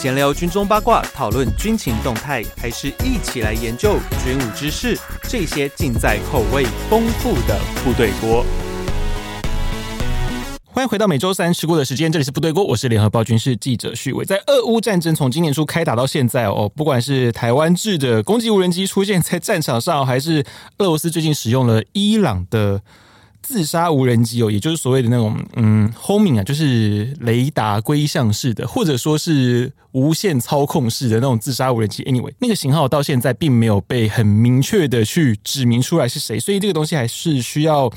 闲聊军中八卦，讨论军情动态，还是一起来研究军武知识？这些尽在口味丰富的部队锅。欢迎回到每周三吃过的时间，这里是部队锅，我是联合报军事记者旭伟。在俄乌战争从今年初开打到现在哦，不管是台湾制的攻击无人机出现在战场上，还是俄罗斯最近使用了伊朗的。自杀无人机哦，也就是所谓的那种嗯，homing 啊，就是雷达归向式的，或者说是无线操控式的那种自杀无人机。Anyway，那个型号到现在并没有被很明确的去指明出来是谁，所以这个东西还是需要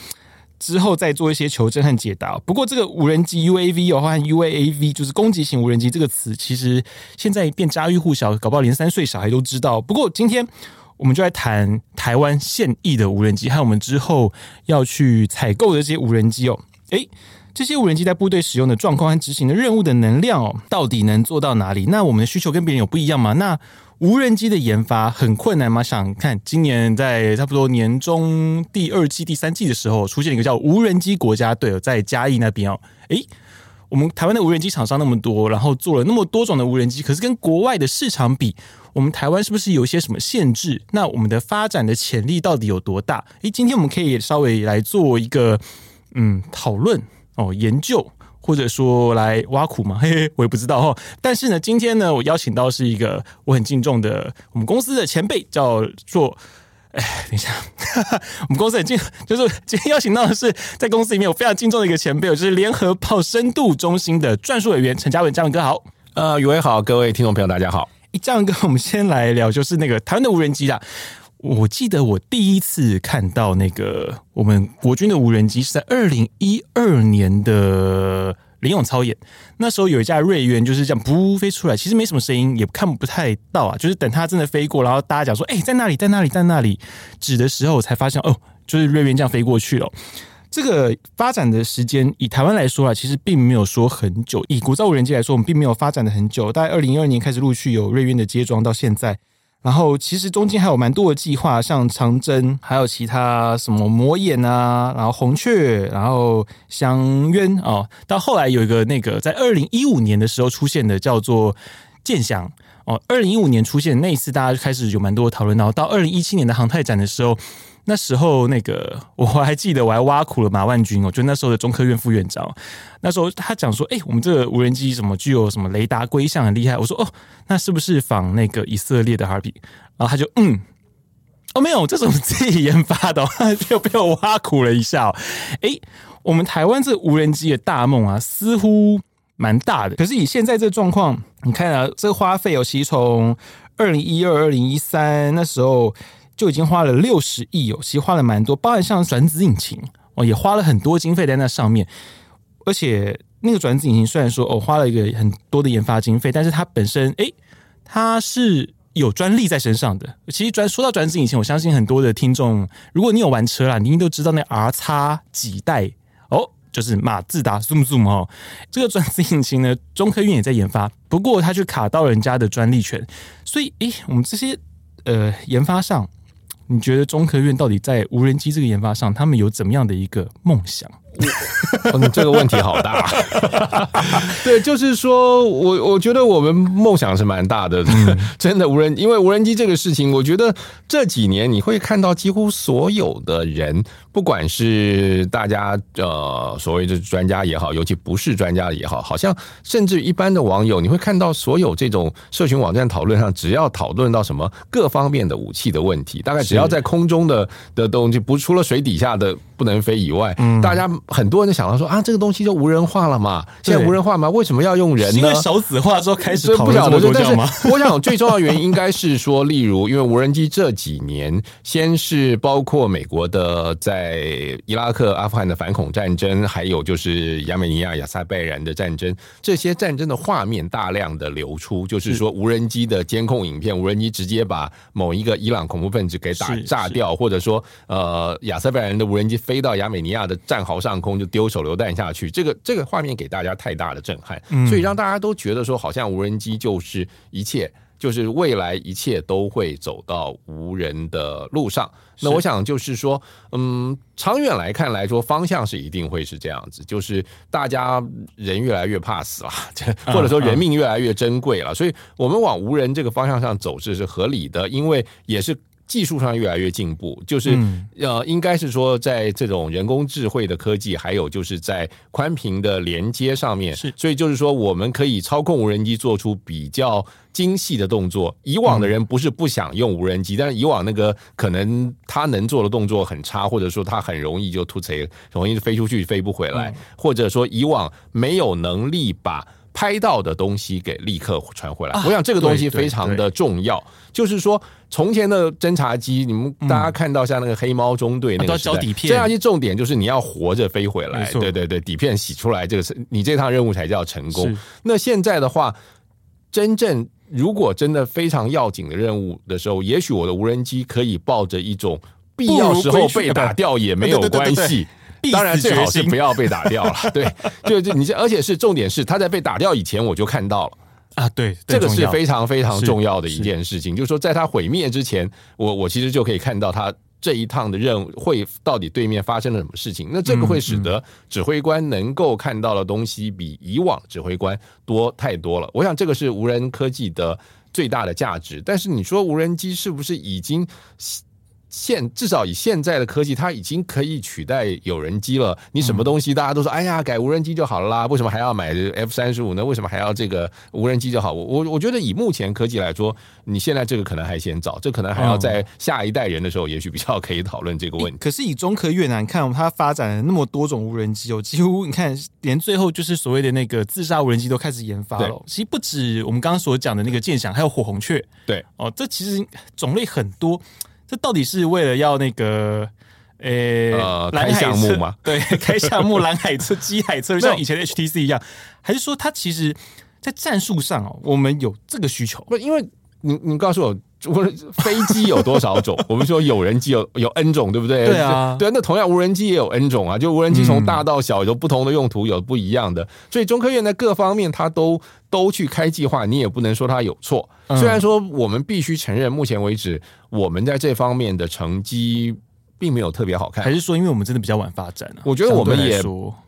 之后再做一些求证和解答。不过，这个无人机 UAV 哦，和 UAV 就是攻击型无人机这个词，其实现在变家喻户晓，搞不好连三岁小孩都知道。不过今天。我们就来谈台湾现役的无人机，还有我们之后要去采购的这些无人机哦。诶，这些无人机在部队使用的状况和执行的任务的能量哦，到底能做到哪里？那我们的需求跟别人有不一样吗？那无人机的研发很困难吗？想看今年在差不多年中第二季、第三季的时候，出现一个叫无人机国家队，在嘉义那边哦。诶，我们台湾的无人机厂商那么多，然后做了那么多种的无人机，可是跟国外的市场比。我们台湾是不是有一些什么限制？那我们的发展的潜力到底有多大？诶，今天我们可以稍微来做一个嗯讨论哦，研究或者说来挖苦嘛？嘿嘿，我也不知道哦。但是呢，今天呢，我邀请到是一个我很敬重的我们公司的前辈，叫做哎，等一下，哈哈，我们公司很敬，就是今天邀请到的是在公司里面我非常敬重的一个前辈，就是联合报深度中心的撰述委员陈嘉文，嘉文哥好。呃，宇伟好，各位听众朋友大家好。这样跟我们先来聊，就是那个台湾的无人机啦。我记得我第一次看到那个我们国军的无人机是在二零一二年的林勇操演，那时候有一架锐鸢就是这样噗飞出来，其实没什么声音，也看不太到啊。就是等它真的飞过，然后大家讲说：“哎，在那里，在那里，在那里。”指的时候，我才发现哦，就是锐鸢这样飞过去了。这个发展的时间，以台湾来说啊，其实并没有说很久。以国造无人机来说，我们并没有发展的很久。大概二零一二年开始陆续有瑞渊的接装到现在，然后其实中间还有蛮多的计划，像长征，还有其他什么魔眼啊，然后红雀，然后翔渊哦，到后来有一个那个在二零一五年的时候出现的叫做剑翔哦，二零一五年出现那一次，大家就开始有蛮多的讨论，然后到二零一七年的航太展的时候。那时候，那个我还记得，我还挖苦了马万军哦，就那时候的中科院副院长。那时候他讲说：“哎，我们这个无人机什么具有什么雷达归向很厉害。”我说：“哦，那是不是仿那个以色列的哈比？”然后他就嗯，哦，没有，这是我们自己研发的，就被我挖苦了一下。哎，我们台湾这无人机的大梦啊，似乎蛮大的。可是以现在这状况，你看啊，这个花费尤其从二零一二、二零一三那时候。就已经花了六十亿哦，其实花了蛮多，包含像转子引擎哦，也花了很多经费在那上面。而且那个转子引擎虽然说哦花了一个很多的研发经费，但是它本身诶，它是有专利在身上的。其实转说到转子引擎，我相信很多的听众，如果你有玩车啦，你一定都知道那 R 叉几代哦，就是马自达 Zoom Zoom 哦，这个转子引擎呢，中科院也在研发，不过它就卡到人家的专利权，所以诶，我们这些呃研发上。你觉得中科院到底在无人机这个研发上，他们有怎么样的一个梦想？哦、你这个问题好大，对，就是说我我觉得我们梦想是蛮大的，真的无人，因为无人机这个事情，我觉得这几年你会看到几乎所有的人，不管是大家呃所谓的专家也好，尤其不是专家也好，好像甚至一般的网友，你会看到所有这种社群网站讨论上，只要讨论到什么各方面的武器的问题，大概只要在空中的的东西，不除了水底下的不能飞以外，大家。很多人都想到说啊，这个东西就无人化了嘛？现在无人化嘛？为什么要用人呢？因为少子化之后开始讨论这么多叫吗？我想最重要的原因应该是说，例如因为无人机这几年，先是包括美国的在伊拉克、阿富汗的反恐战争，还有就是亚美尼亚、亚塞拜然的战争，这些战争的画面大量的流出，就是说无人机的监控影片，无人机直接把某一个伊朗恐怖分子给打炸掉，或者说呃亚塞拜然的无人机飞到亚美尼亚的战壕上。上空就丢手榴弹下去，这个这个画面给大家太大的震撼，所以让大家都觉得说，好像无人机就是一切。就是未来一切都会走到无人的路上。那我想就是说，嗯，长远来看来说，方向是一定会是这样子，就是大家人越来越怕死了，或者说人命越来越珍贵了，所以我们往无人这个方向上走是是合理的，因为也是。技术上越来越进步，就是呃，应该是说，在这种人工智慧的科技，还有就是在宽频的连接上面，是，所以就是说，我们可以操控无人机做出比较精细的动作。以往的人不是不想用无人机，但是以往那个可能他能做的动作很差，或者说他很容易就突贼，容易飞出去飞不回来，或者说以往没有能力把。拍到的东西给立刻传回来，我想这个东西非常的重要。就是说，从前的侦察机，你们大家看到像那个黑猫中队那个时代，侦察机重点就是你要活着飞回来，对对对，底片洗出来，这个是你这趟任务才叫成功。那现在的话，真正如果真的非常要紧的任务的时候，也许我的无人机可以抱着一种必要时候被打掉也没有关系。当然最好是不要被打掉了，对，就就你这，而且是重点是他在被打掉以前我就看到了啊，对，这个是非常非常重要的一件事情，就是说在他毁灭之前，我我其实就可以看到他这一趟的任务会到底对面发生了什么事情，那这个会使得指挥官能够看到的东西比以往指挥官多太多了。我想这个是无人科技的最大的价值，但是你说无人机是不是已经？现至少以现在的科技，它已经可以取代有人机了。你什么东西大家都说，哎呀，改无人机就好了啦？为什么还要买 F 三十五呢？为什么还要这个无人机就好？我我我觉得以目前科技来说，你现在这个可能还嫌早，这可能还要在下一代人的时候，也许比较可以讨论这个问题。可是以中科越南看，它发展了那么多种无人机哦，几乎你看，连最后就是所谓的那个自杀无人机都开始研发了。其实不止我们刚刚所讲的那个剑响，还有火红雀。对哦，这其实种类很多。这到底是为了要那个，呃、欸，呃，开项目吗？对，开项目，蓝海车、机海车，像以前的 HTC 一样，还是说它其实，在战术上哦，我们有这个需求？不，因为你，你告诉我。无人飞机有多少种？我们说有人机有有 N 种，对不对？对啊，对啊。那同样无人机也有 N 种啊，就无人机从大到小有不同的用途，有不一样的。所以中科院在各方面，它都都去开计划，你也不能说它有错。虽然说我们必须承认，目前为止我们在这方面的成绩并没有特别好看。还是说，因为我们真的比较晚发展啊？我觉得我们也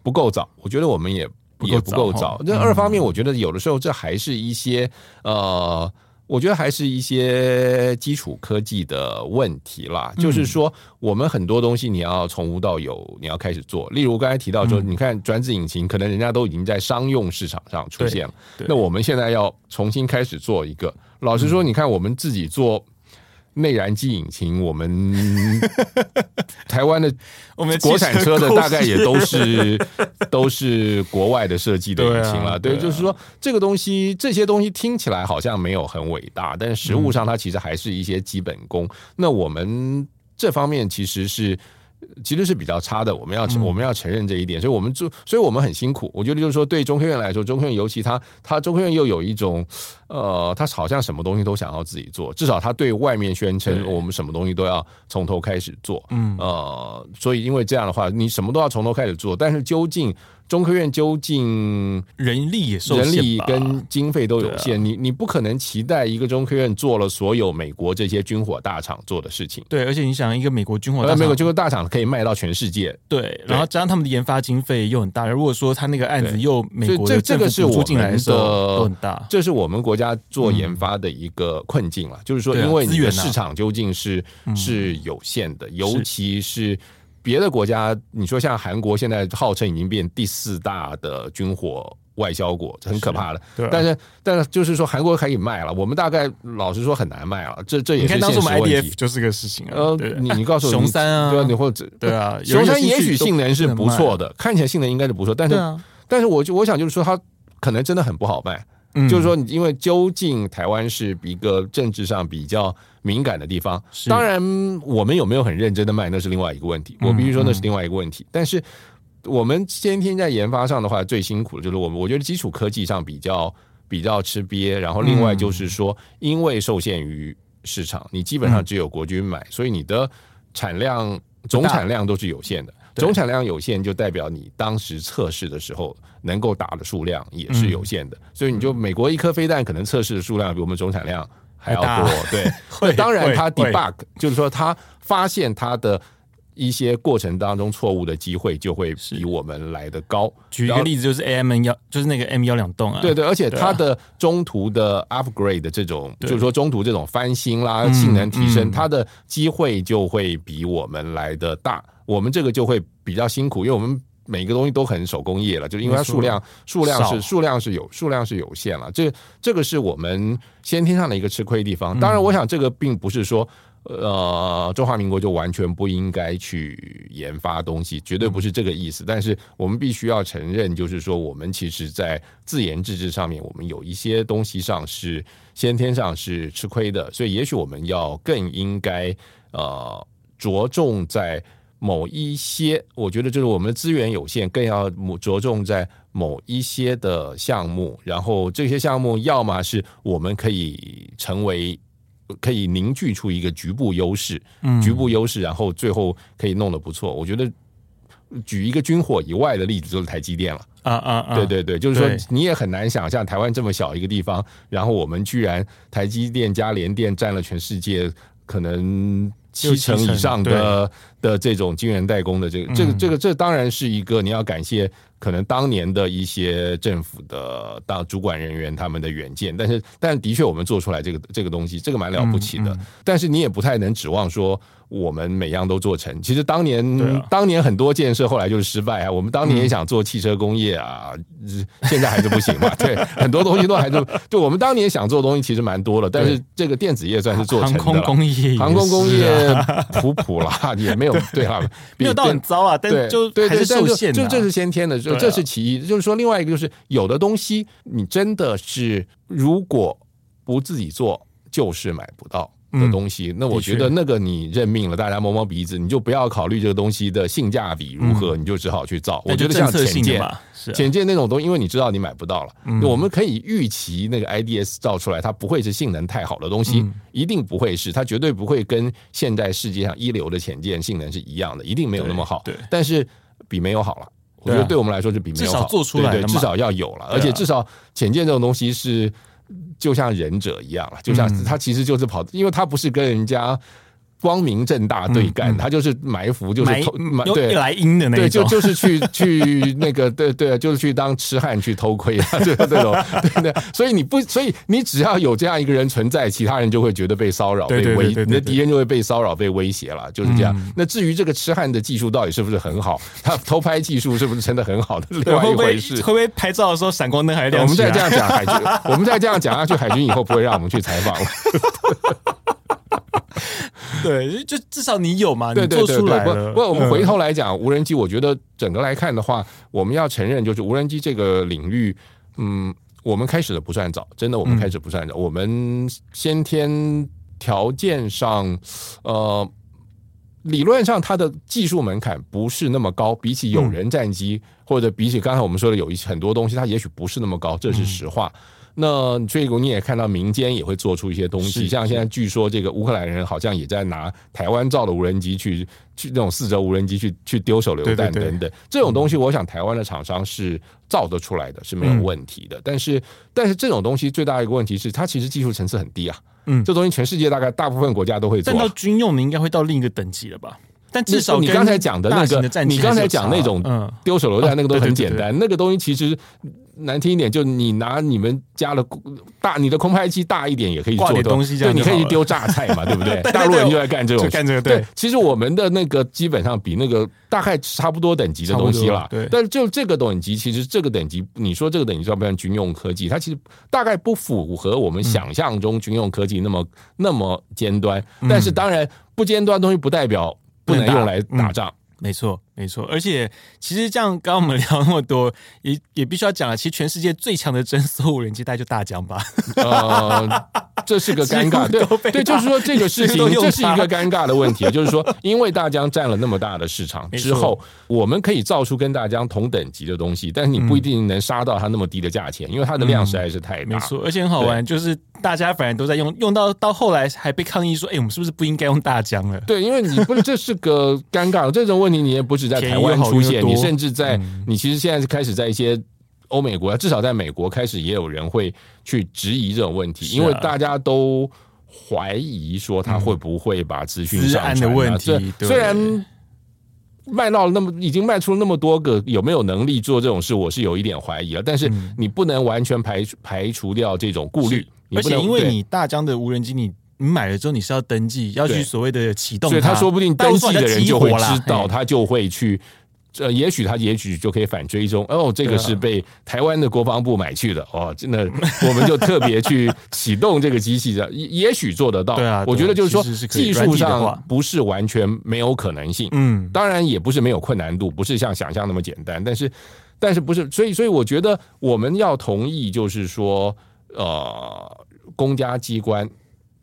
不够早。我觉得我们也也不够早。那二方面，我觉得有的时候这还是一些呃。我觉得还是一些基础科技的问题啦，就是说我们很多东西你要从无到有，你要开始做。例如刚才提到说，你看转子引擎，可能人家都已经在商用市场上出现了，那我们现在要重新开始做一个。老实说，你看我们自己做。内燃机引擎，我们 台湾的我们国产车的大概也都是 都是国外的设计的引擎了。对，就是说这个东西这些东西听起来好像没有很伟大，但是实物上它其实还是一些基本功。那我们这方面其实是。其实是比较差的，我们要我们要承认这一点，所以我们做，所以我们很辛苦。我觉得就是说，对中科院来说，中科院尤其他，他中科院又有一种，呃，他好像什么东西都想要自己做，至少他对外面宣称我们什么东西都要从头开始做，嗯，呃，所以因为这样的话，你什么都要从头开始做，但是究竟。中科院究竟人力也受限，人力跟经费都有限，你你不可能期待一个中科院做了所有美国这些军火大厂做的事情。对，而且你想，一个美国军火大厂，美国军火大厂可以卖到全世界，对，然后加上他们的研发经费又很大。如果说他那个案子又美国的这个是我进来的大，这是我们国家做研发的一个困境了。就是说，因为你的市场究竟是是有限的，尤其是。别的国家，你说像韩国，现在号称已经变第四大的军火外销国，很可怕的。对啊、但是，但是就是说，韩国可以卖了，我们大概老实说很难卖了。这这也是现实问题。你看当时我们 IDF 就是个事情啊。呃，你你告诉我，熊三啊，对啊，你或者对啊，熊三也许性能是不错的，看起来性能应该是不错，但是，啊、但是我就我想就是说，它可能真的很不好卖。嗯、就是说，因为究竟台湾是一个政治上比较敏感的地方，当然我们有没有很认真的卖，那是另外一个问题。我必须说那是另外一个问题。但是我们先天在研发上的话，最辛苦的就是我们，我觉得基础科技上比较比较吃瘪。然后另外就是说，因为受限于市场，你基本上只有国军买，所以你的产量总产量都是有限的。总产量有限，就代表你当时测试的时候能够打的数量也是有限的，所以你就美国一颗飞弹可能测试的数量比我们总产量还要多。对，那当然它 debug 就是说它发现它的。一些过程当中错误的机会就会比我们来的高。举一个例子，就是 A M N 幺，就是那个 M 幺两栋啊。对对，而且它的中途的 upgrade 的这种，就是说中途这种翻新啦、性能提升，它的机会就会比我们来的大。我们这个就会比较辛苦，因为我们每个东西都很手工业了，就是因为它数量数量是数量是有数量是有限了。这这个是我们先天上的一个吃亏的地方。当然，我想这个并不是说。呃，中华民国就完全不应该去研发东西，绝对不是这个意思。但是我们必须要承认，就是说，我们其实，在自研自制上面，我们有一些东西上是先天上是吃亏的，所以也许我们要更应该呃着重在某一些，我觉得就是我们的资源有限，更要着重在某一些的项目，然后这些项目要么是我们可以成为。可以凝聚出一个局部优势，嗯，局部优势，然后最后可以弄得不错。我觉得举一个军火以外的例子，就是台积电了。啊啊啊！对对对，就是说你也很难想象台湾这么小一个地方，然后我们居然台积电加联电占了全世界可能七成以上的的这种晶圆代工的这个这个这个这当然是一个你要感谢。可能当年的一些政府的当主管人员他们的远见，但是但的确我们做出来这个这个东西，这个蛮了不起的。但是你也不太能指望说我们每样都做成。其实当年当年很多建设后来就是失败啊。我们当年也想做汽车工业啊，现在还是不行嘛。对，很多东西都还是就我们当年想做的东西其实蛮多了，但是这个电子业算是做成的。航空工业，航空工业普普啦，也没有 对啊，没有到很糟啊。但就还是受限，就这是先天的。就这是其一，就是说，另外一个就是有的东西，你真的是如果不自己做，就是买不到的东西。那我觉得那个你认命了，大家摸摸鼻子，你就不要考虑这个东西的性价比如何，你就只好去造。我觉得像潜舰，潜舰那种东西，因为你知道你买不到了，我们可以预期那个 IDS 造出来，它不会是性能太好的东西，一定不会是，它绝对不会跟现在世界上一流的浅见性能是一样的，一定没有那么好。对，但是比没有好了。我觉得对我们来说是比没有好，至少做出来对，对，至少要有了，而且至少浅见这种东西是就像忍者一样了，就像他其实就是跑，因为他不是跟人家。光明正大对干，嗯嗯、他就是埋伏，就是偷埋对来阴的那种，对，就就是去 去那个，对对，就是去当痴汉去偷窥啊，就 这种，对对。所以你不，所以你只要有这样一个人存在，其他人就会觉得被骚扰、被威，你的敌人就会被骚扰、被威胁了，就是这样。嗯、那至于这个痴汉的技术到底是不是很好，他偷拍技术是不是真的很好的，另外一回事。会不会，会不会拍照的时候闪光灯还亮？我们再这样讲海军，我们再这样讲下去，海军以后不会让我们去采访了。对，就至少你有嘛，你做出来了。不，我们回头来讲无人机，我觉得整个来看的话，我们要承认，就是无人机这个领域，嗯，我们开始的不算早，真的，我们开始不算早。我们先天条件上，呃，理论上它的技术门槛不是那么高，比起有人战机，或者比起刚才我们说的有一些很多东西，它也许不是那么高，这是实话。那这个你也看到民间也会做出一些东西，像现在据说这个乌克兰人好像也在拿台湾造的无人机去去那种四轴无人机去去丢手榴弹等等，这种东西我想台湾的厂商是造得出来的，是没有问题的。但是但是这种东西最大的一个问题是它其实技术层次很低啊，嗯，这东西全世界大概大部分国家都会做，但到军用你应该会到另一个等级了吧？但至少你刚才讲的那个，你刚才讲那种丢手榴弹那个都很简单，那个东西其实。难听一点，就你拿你们家的大，你的空拍机大一点也可以做的东西，对，你可以去丢榨菜嘛，对不对？大陆人就在干这种，干这个。对，其实我们的那个基本上比那个大概差不多等级的东西了。对，但是就这个等级，其实这个等级，你说这个等级算不算军用科技？它其实大概不符合我们想象中军用科技那么那么尖端。但是当然，不尖端的东西不代表不能用来打仗。没错，没错，而且其实这样，刚刚我们聊那么多，也也必须要讲了。其实全世界最强的真丝无人机，大概就大疆吧。这是个尴尬，对对，就是说这个事情，这是一个尴尬的问题，就是说，因为大疆占了那么大的市场之后，我们可以造出跟大疆同等级的东西，但是你不一定能杀到它那么低的价钱，因为它的量实在是太大。没错，而且很好玩，就是。大家反而都在用，用到到后来还被抗议说：“哎、欸，我们是不是不应该用大疆了？”对，因为你不是这是个尴尬，这种问题你也不止在 台湾出现，你甚至在你其实现在是开始在一些欧美国家，至少在美国开始也有人会去质疑这种问题，因为大家都怀疑说他会不会把资讯资安的问题，虽然。卖到了那么，已经卖出了那么多个，有没有能力做这种事？我是有一点怀疑了。但是你不能完全排除排除掉这种顾虑，而且因为你大疆的无人机，你你买了之后你是要登记，要去所谓的启动，所以他说不定登记的人就会知道，他就会去。呃，也许他也许就可以反追踪哦，这个是被台湾的国防部买去的哦，真的，我们就特别去启动这个机器的，也也许做得到。对啊，我觉得就是说技术上不是完全没有可能性，嗯，当然也不是没有困难度，不是像想象那么简单，但是但是不是，所以所以我觉得我们要同意，就是说呃，公家机关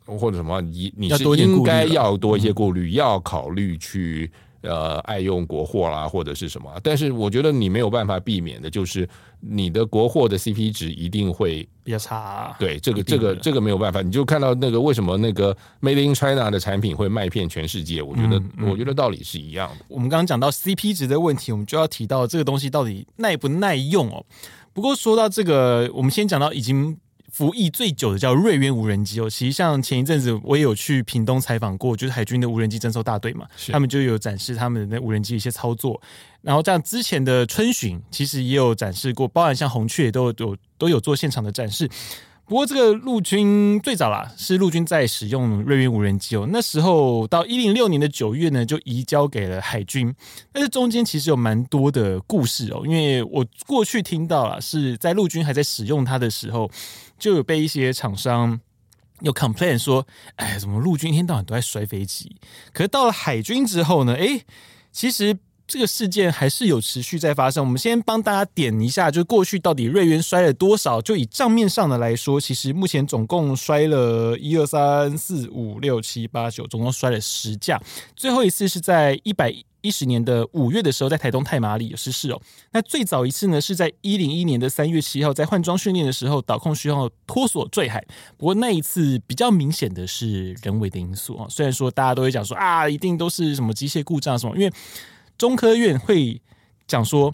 或者什么，你你是应该要多一些顾虑，要考虑去。呃，爱用国货啦，或者是什么？但是我觉得你没有办法避免的，就是你的国货的 CP 值一定会比较差啊。对，这个这个这个没有办法。你就看到那个为什么那个 Made in China 的产品会卖遍全世界？我觉得，我觉得道理是一样的。我们刚刚讲到 CP 值的问题，我们就要提到这个东西到底耐不耐用哦。不过说到这个，我们先讲到已经。服役最久的叫瑞渊无人机哦，其实像前一阵子我也有去屏东采访过，就是海军的无人机征收大队嘛，他们就有展示他们的那无人机一些操作。然后这样之前的春巡其实也有展示过，包含像红雀都有都有做现场的展示。不过这个陆军最早啦，是陆军在使用瑞渊无人机哦。那时候到一零六年的九月呢，就移交给了海军。但是中间其实有蛮多的故事哦，因为我过去听到了是在陆军还在使用它的时候，就有被一些厂商有 complain 说，哎，怎么陆军一天到晚都在摔飞机？可是到了海军之后呢，哎，其实。这个事件还是有持续在发生。我们先帮大家点一下，就过去到底瑞渊摔了多少？就以账面上的来说，其实目前总共摔了一二三四五六七八九，总共摔了十架。最后一次是在一百一十年的五月的时候，在台东太麻里有失事哦。那最早一次呢，是在一零一年的三月七号，在换装训练的时候，导控需要脱锁坠海。不过那一次比较明显的是人为的因素啊。虽然说大家都会讲说啊，一定都是什么机械故障什么，因为。中科院会讲说，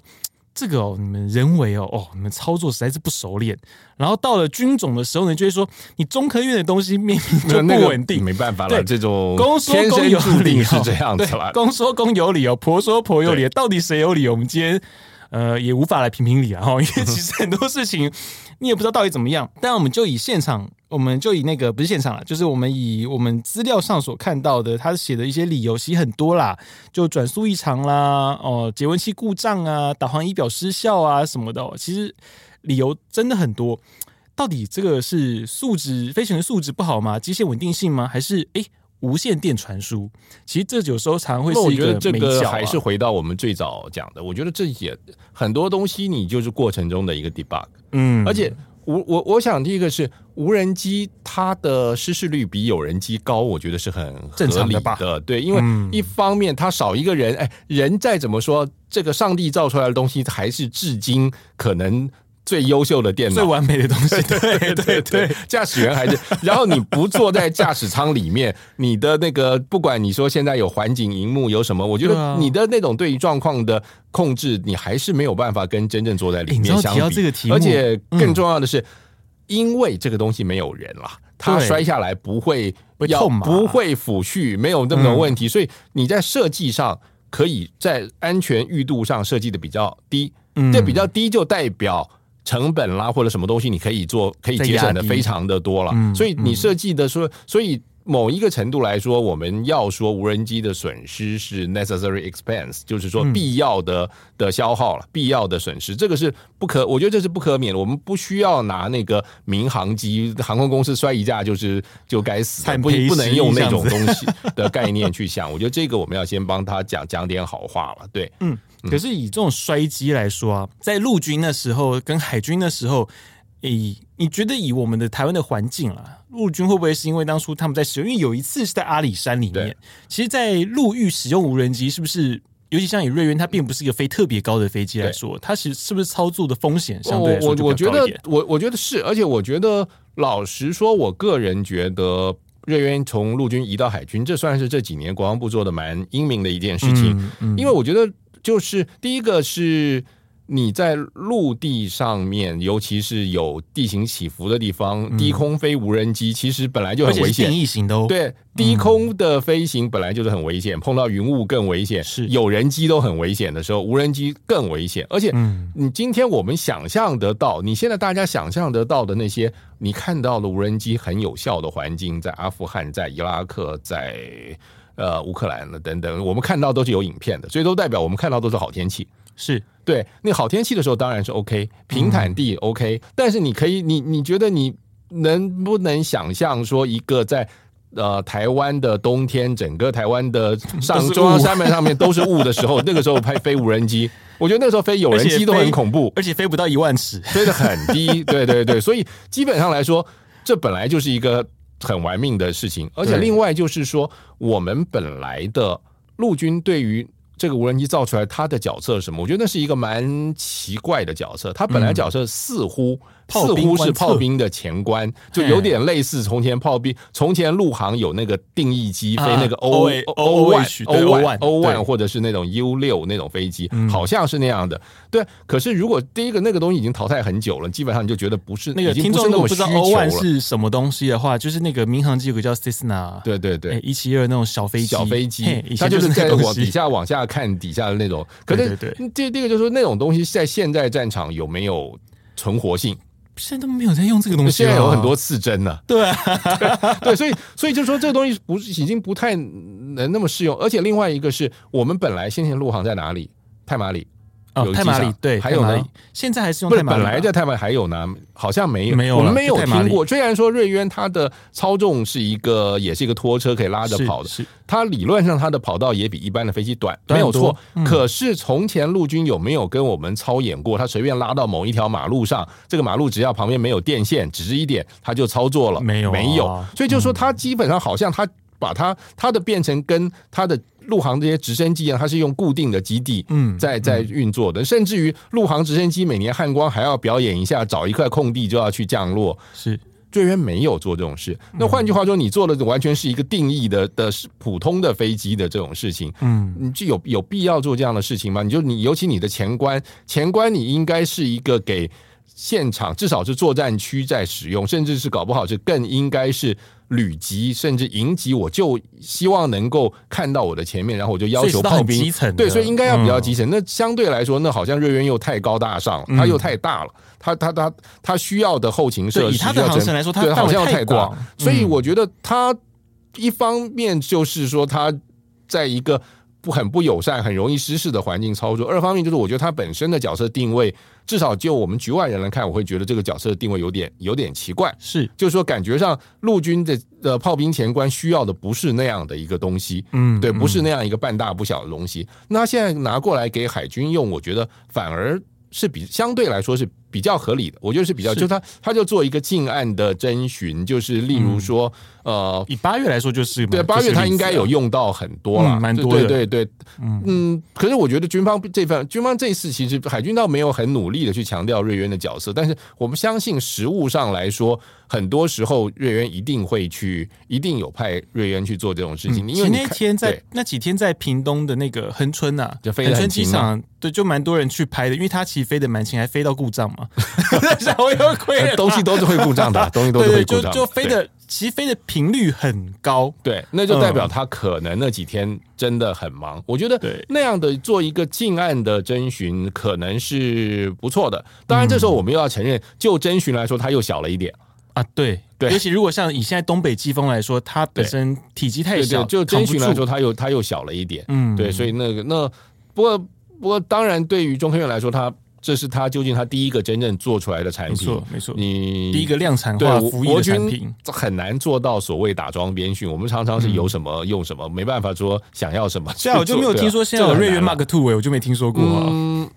这个哦，你们人为哦哦，你们操作实在是不熟练。然后到了军种的时候呢，就会说你中科院的东西明明就不稳定，没办法了。这种公说公有理是这样子了，公说公有理哦，婆说婆有理，到底谁有理？我们今天呃也无法来评评理啊，因为 其实很多事情你也不知道到底怎么样。但我们就以现场。我们就以那个不是现场了，就是我们以我们资料上所看到的，他写的一些理由其实很多啦，就转速异常啦，哦，节温器故障啊，导航仪表失效啊什么的，哦，其实理由真的很多。到底这个是素质飞行员素质不好吗？机械稳定性吗？还是诶无线电传输？其实这有时候常会是一个这个还是回到我们最早讲的，我觉得这也很多东西你就是过程中的一个 debug，嗯，而且。我我我想第一个是无人机，它的失事率比有人机高，我觉得是很正常的吧？对，因为一方面它少一个人，哎，人再怎么说，这个上帝造出来的东西还是至今可能。最优秀的电脑，最完美的东西，对对对，对，驾驶员还是，然后你不坐在驾驶舱里面，你的那个不管你说现在有环境荧幕有什么，我觉得你的那种对于状况的控制，你还是没有办法跟真正坐在里面相比。而且更重要的是，因为这个东西没有人了，它摔下来不会要不会抚恤，没有那么多问题，所以你在设计上可以在安全裕度上设计的比较低，这比较低就代表。成本啦，或者什么东西，你可以做，可以节省的非常的多了。所以你设计的说，所以某一个程度来说，我们要说无人机的损失是 necessary expense，就是说必要的的消耗了，必要的损失，这个是不可，我觉得这是不可免的。我们不需要拿那个民航机航空公司摔一架就是就该死，不不能用那种东西 的概念去想。我觉得这个我们要先帮他讲讲点好话了。对，嗯。可是以这种摔机来说啊，在陆军的时候跟海军的时候，诶，你觉得以我们的台湾的环境啊，陆军会不会是因为当初他们在使用？因为有一次是在阿里山里面，其实，在陆域使用无人机，是不是？尤其像以瑞渊，它并不是一个飞特别高的飞机来说，它是是不是操作的风险相对？我我觉得，我我觉得是，而且我觉得，老实说，我个人觉得。瑞渊从陆军移到海军，这算是这几年国防部做的蛮英明的一件事情。因为我觉得，就是第一个是你在陆地上面，尤其是有地形起伏的地方，嗯、低空飞无人机其实本来就很危险。定义型的哦，对，低空的飞行本来就是很危险，嗯、碰到云雾更危险。是有人机都很危险的时候，无人机更危险。而且，你今天我们想象得到，你现在大家想象得到的那些，你看到的无人机很有效的环境，在阿富汗、在伊拉克、在呃乌克兰的等等，我们看到都是有影片的，所以都代表我们看到都是好天气。是。对，那好天气的时候当然是 OK，平坦地 OK，嗯，但是你可以，你你觉得你能不能想象说一个在呃台湾的冬天，整个台湾的上中央山脉上面都是雾的时候，那个时候拍飞无人机，我觉得那个时候飞有人机都很恐怖，而且飞不到一万尺，飞得很低，对对对，所以基本上来说，这本来就是一个很玩命的事情，而且另外就是说，我们本来的陆军对于。这个无人机造出来，它的角色是什么？我觉得那是一个蛮奇怪的角色。它本来角色似乎。似乎是炮兵的前关，就有点类似从前炮兵。从前陆航有那个定义机飞那个 O O one O one O one 或者是那种 U 六那种飞机，好像是那样的。对，可是如果第一个那个东西已经淘汰很久了，基本上你就觉得不是那个。听众如果不知道 O one 是什么东西的话，就是那个民航机有个叫 Cessna，对对对，一七二那种小飞机，小飞机，它就是在往底下往下看底下的那种。可是对这这个就是说那种东西在现在战场有没有存活性？现在都没有在用这个东西，现在有很多刺针呢。对啊，对，所以所以就是说这个东西不是已经不太能那么适用，而且另外一个是我们本来先前陆航在哪里？太马里。哦，太马里对，还有呢，现在还是用不是本来在太马里还有呢，好像没有，没有，我们没有听过。虽然说瑞渊它的操纵是一个，也是一个拖车可以拉着跑的，它理论上它的跑道也比一般的飞机短，没有错。可是从前陆军有没有跟我们操演过？他随便拉到某一条马路上，这个马路只要旁边没有电线，指示一点，他就操作了，没有，没有。所以就是说，他基本上好像他把它它的变成跟它的。陆航这些直升机啊，它是用固定的基地，嗯，在在运作的，甚至于陆航直升机每年汉光还要表演一下，找一块空地就要去降落。是，最渊没有做这种事。那换句话说，你做的完全是一个定义的的普通的飞机的这种事情。嗯，你就有有必要做这样的事情吗？你就你尤其你的前关，前关你应该是一个给现场，至少是作战区在使用，甚至是搞不好是更应该是。旅级甚至营级，我就希望能够看到我的前面，然后我就要求炮兵，对，所以应该要比较基层。嗯、那相对来说，那好像瑞渊又太高大上了，它又太大了，它它它它需要的后勤设施，以他的航程来说，它好像太广，所以我觉得它一方面就是说它在一个。不很不友善，很容易失事的环境操作。二方面就是，我觉得它本身的角色定位，至少就我们局外人来看，我会觉得这个角色的定位有点有点奇怪。是，就是说，感觉上陆军的的炮兵前官需要的不是那样的一个东西。嗯，对，不是那样一个半大不小的东西。那现在拿过来给海军用，我觉得反而是比相对来说是。比较合理的，我觉得是比较，就他他就做一个近岸的侦巡，就是例如说，嗯、呃，以八月来说，就是对八月他应该有用到很多了，蛮、嗯、多的，对对对，嗯。嗯。可是我觉得军方这份军方这一次其实海军倒没有很努力的去强调瑞渊的角色，但是我们相信实物上来说，很多时候瑞渊一定会去，一定有派瑞渊去做这种事情。嗯、因为那天在那几天在屏东的那个恒春呐，就恒春机场，对，就蛮多人去拍的，因为他其实飞得蛮轻，还飞到故障嘛。我有 亏，东西都是会故障的，东西都是会故障。就飞的，其实飞的频率很高，对，那就代表他可能那几天真的很忙。我觉得那样的做一个近岸的征询可能是不错的。当然，这时候我们又要承认，就征询来说，它又小了一点啊。对，对，尤其如果像以现在东北季风来说，它本身体积太小，就侦巡来说，它又它又小了一点。嗯，对，所以那个那不过不过，当然对于中科院来说，它。这是他究竟他第一个真正做出来的产品，没错，没错。你第一个量产化服役的产品，很难做到所谓打桩编训。我们常常是有什么用什么，嗯、没办法说想要什么。这样我就没有听说现在有瑞渊 Mark Two 哎，我就没听说过。嗯，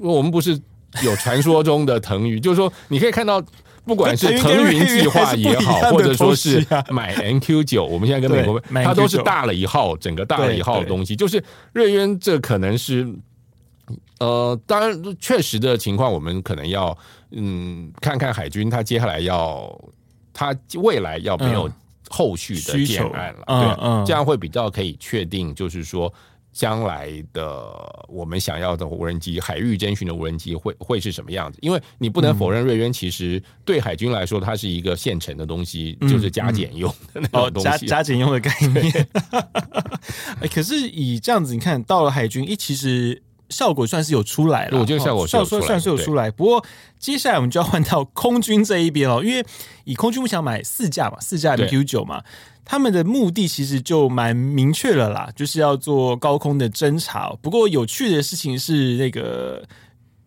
我们不是有传说中的腾云，就是说你可以看到，不管是腾云计划也好，或者说是买 NQ 九，我们现在跟美国，它都是大了一号，整个大了一号的东西。就是瑞渊，这可能是。呃，当然，确实的情况，我们可能要嗯看看海军他接下来要他未来要没有后续的建案了，嗯、对，嗯、这样会比较可以确定，就是说将来的我们想要的无人机，海域侦巡的无人机会会是什么样子？因为你不能否认，瑞渊其实对海军来说，它是一个现成的东西，嗯、就是加减用的那种东西，哦、加加减用的概 念。哎，可是以这样子，你看到了海军，一其实。效果算是有出来了，我觉得效果效果算是有出来。不过接下来我们就要换到空军这一边哦，因为以空军不想买四架嘛，四架 MQ 九嘛，他们的目的其实就蛮明确了啦，就是要做高空的侦察。不过有趣的事情是那个。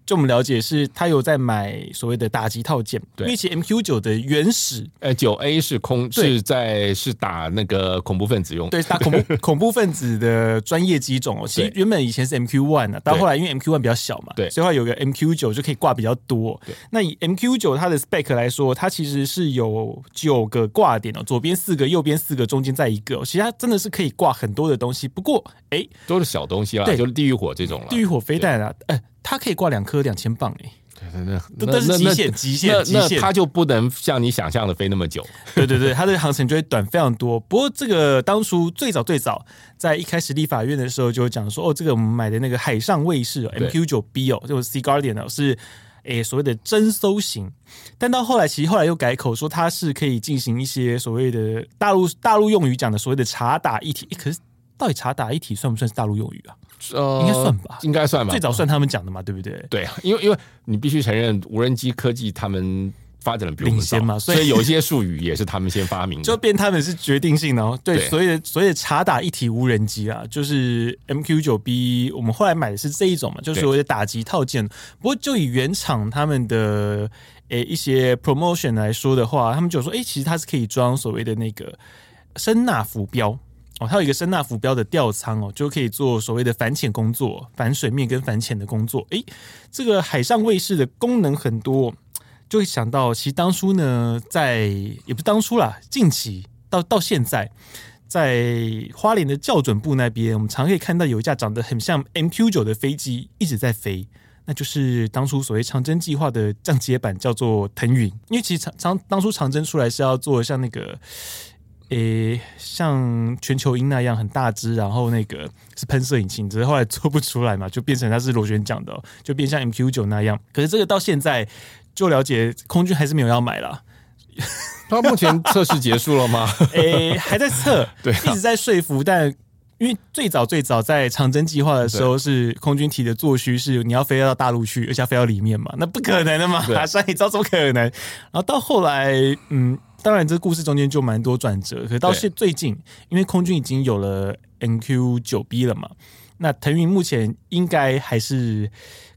就我们了解是，他有在买所谓的打击套件，对，因为其实 MQ 九的原始，呃，九 A 是空是在是打那个恐怖分子用，对，打恐怖 恐怖分子的专业机种哦。其实原本以前是 MQ one 的，到后来因为 MQ one 比较小嘛，对，所以话有个 MQ 九就可以挂比较多。对，那以 MQ 九它的 spec 来说，它其实是有九个挂点哦，左边四个，右边四个，中间再一个，其实它真的是可以挂很多的东西。不过，哎，都是小东西啦，对，就是地狱火这种了，地狱火飞弹啊，哎。它可以挂两颗两千磅哎，对对对，那都是极限极限极限，它就不能像你想象的飞那么久。对对对，它的航程就会短非常多。不过这个当初最早最早在一开始立法院的时候就讲说，哦，这个我们买的那个海上卫士 MQ 九 B 哦，就是 Sea Guardian 哦，是诶所谓的侦搜型。但到后来其实后来又改口说它是可以进行一些所谓的大陆大陆用语讲的所谓的查打一体。可是到底查打一体算不算是大陆用语啊？呃，应该算吧，应该算吧。最早算他们讲的嘛，对不对？对啊，因为因为你必须承认，无人机科技他们发展的比我们领先嘛，所以有一些术语也是他们先发明的，就变他们是决定性的哦。对，所以所以查打一体无人机啊，就是 MQ 九 B，我们后来买的是这一种嘛，就是所谓的打击套件。不过就以原厂他们的诶一些 promotion 来说的话，他们就说，哎，其实它是可以装所谓的那个声纳浮标。还，有一个声纳浮标的吊舱哦，就可以做所谓的反潜工作、反水面跟反潜的工作。诶，这个海上卫士的功能很多，就会想到，其实当初呢，在也不是当初啦，近期到到现在，在花莲的校准部那边，我们常可以看到有一架长得很像 MQ 九的飞机一直在飞，那就是当初所谓长征计划的降阶版，叫做腾云。因为其实长长当初长征出来是要做像那个。诶、欸，像全球鹰那样很大只，然后那个是喷射引擎，只是后来做不出来嘛，就变成它是螺旋桨的，就变像 MQ 九那样。可是这个到现在就了解，空军还是没有要买了。它目前测试结束了吗？诶、欸，还在测，对、啊，一直在说服。但因为最早最早在长征计划的时候，是空军提的作需是你要飞到大陆去，而且要飞到里面嘛，那不可能的嘛，马 上你知道怎么可能？然后到后来，嗯。当然，这故事中间就蛮多转折。可是到现最近，因为空军已经有了 NQ 九 B 了嘛，那腾云目前应该还是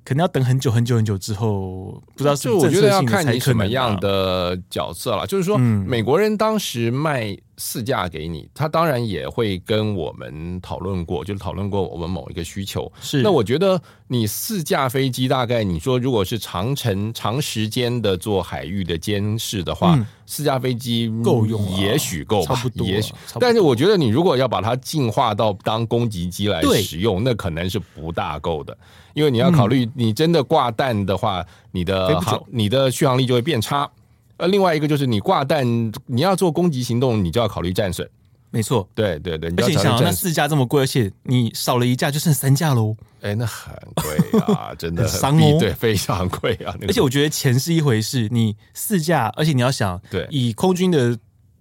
可能要等很久很久很久之后，不知道是不是。就我觉得要看你什么样的角色了。就是说，美国人当时卖。四架给你，他当然也会跟我们讨论过，就是讨论过我们某一个需求。是，那我觉得你四架飞机，大概你说如果是长程、长时间的做海域的监视的话，嗯、四架飞机够用，也许够，差不多，也许。但是我觉得你如果要把它进化到当攻击机来使用，那可能是不大够的，因为你要考虑，你真的挂弹的话，嗯、你的航、你的续航力就会变差。呃，另外一个就是你挂弹，你要做攻击行动，你就要考虑战损。没错，对对对，而且你想那四架这么贵，而且你少了一架就剩三架喽。哎，那很贵啊，真的很伤哦，对，非常贵啊。那个、而且我觉得钱是一回事，你四架，而且你要想，对，以空军的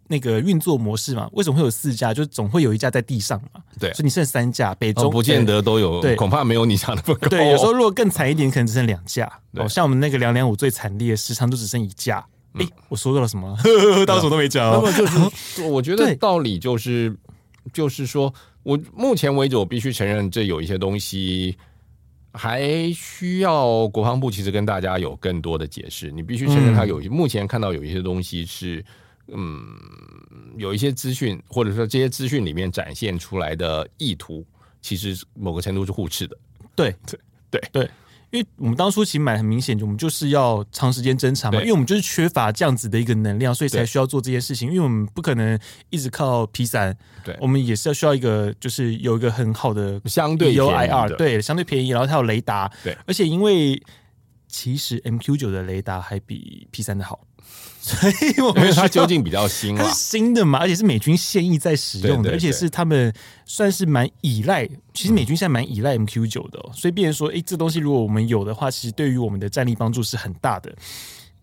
那个运作模式嘛，为什么会有四架？就总会有一架在地上嘛。对，所以你剩三架，北中、哦、不见得都有，对，恐怕没有你想的不够。对，有时候如果更惨一点，可能只剩两架。哦，像我们那个两两五最惨烈，时常都只剩一架。哎、欸，我说到了什么？当什么都没讲。那么就是，我觉得道理就是，就是说我目前为止，我必须承认，这有一些东西还需要国防部其实跟大家有更多的解释。你必须承认，他有目前看到有一些东西是，嗯，有一些资讯，或者说这些资讯里面展现出来的意图，其实某个程度是互斥的。对对对对。因为我们当初其实买很明显，我们就是要长时间侦查嘛，因为我们就是缺乏这样子的一个能量，所以才需要做这件事情。因为我们不可能一直靠 P 三，对，我们也是要需要一个，就是有一个很好的相对 EOIR，对，相对便宜，然后它有雷达，对，而且因为其实 MQ 九的雷达还比 P 三的好，所以我们因为它究竟比较新嘛，它是新的嘛，而且是美军现役在使用的，而且是他们算是蛮依赖。其实美军现在蛮依赖 MQ 九的，哦，所以变成说，哎，这东西如果我们有的话，其实对于我们的战力帮助是很大的。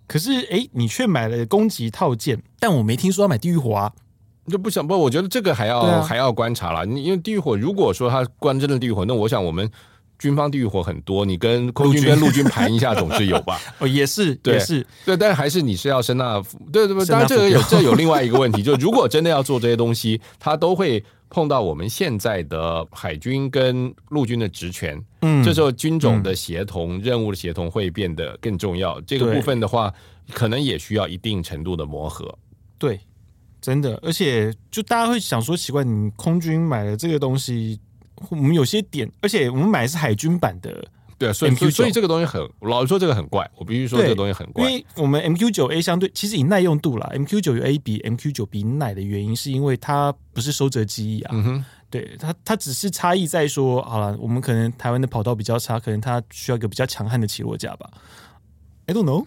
可是，哎，你却买了攻击套件，但我没听说要买地狱火啊，就不想不？我觉得这个还要、啊、还要观察了。你因为地狱火，如果说它关真的地狱火，那我想我们。军方地狱火很多，你跟空军跟陆军盘一下总是有吧？哦，也是，也是，对，但还是你是要声纳，对对对。当然，这个有这有另外一个问题，就如果真的要做这些东西，它都会碰到我们现在的海军跟陆军的职权。嗯，这时候军种的协同、嗯、任务的协同会变得更重要。这个部分的话，可能也需要一定程度的磨合。对，真的，而且就大家会想说，奇怪，你空军买了这个东西。我们有些点，而且我们买的是海军版的，对，所以所以这个东西很，老实说这个很怪，我必须说这个东西很怪，因为我们 MQ 九 A 相对其实以耐用度啦，MQ 九 A 比 MQ 九 B 耐的原因是因为它不是收折机翼啊，嗯哼，对它它只是差异在说，好了，我们可能台湾的跑道比较差，可能它需要一个比较强悍的起落架吧。I don't know，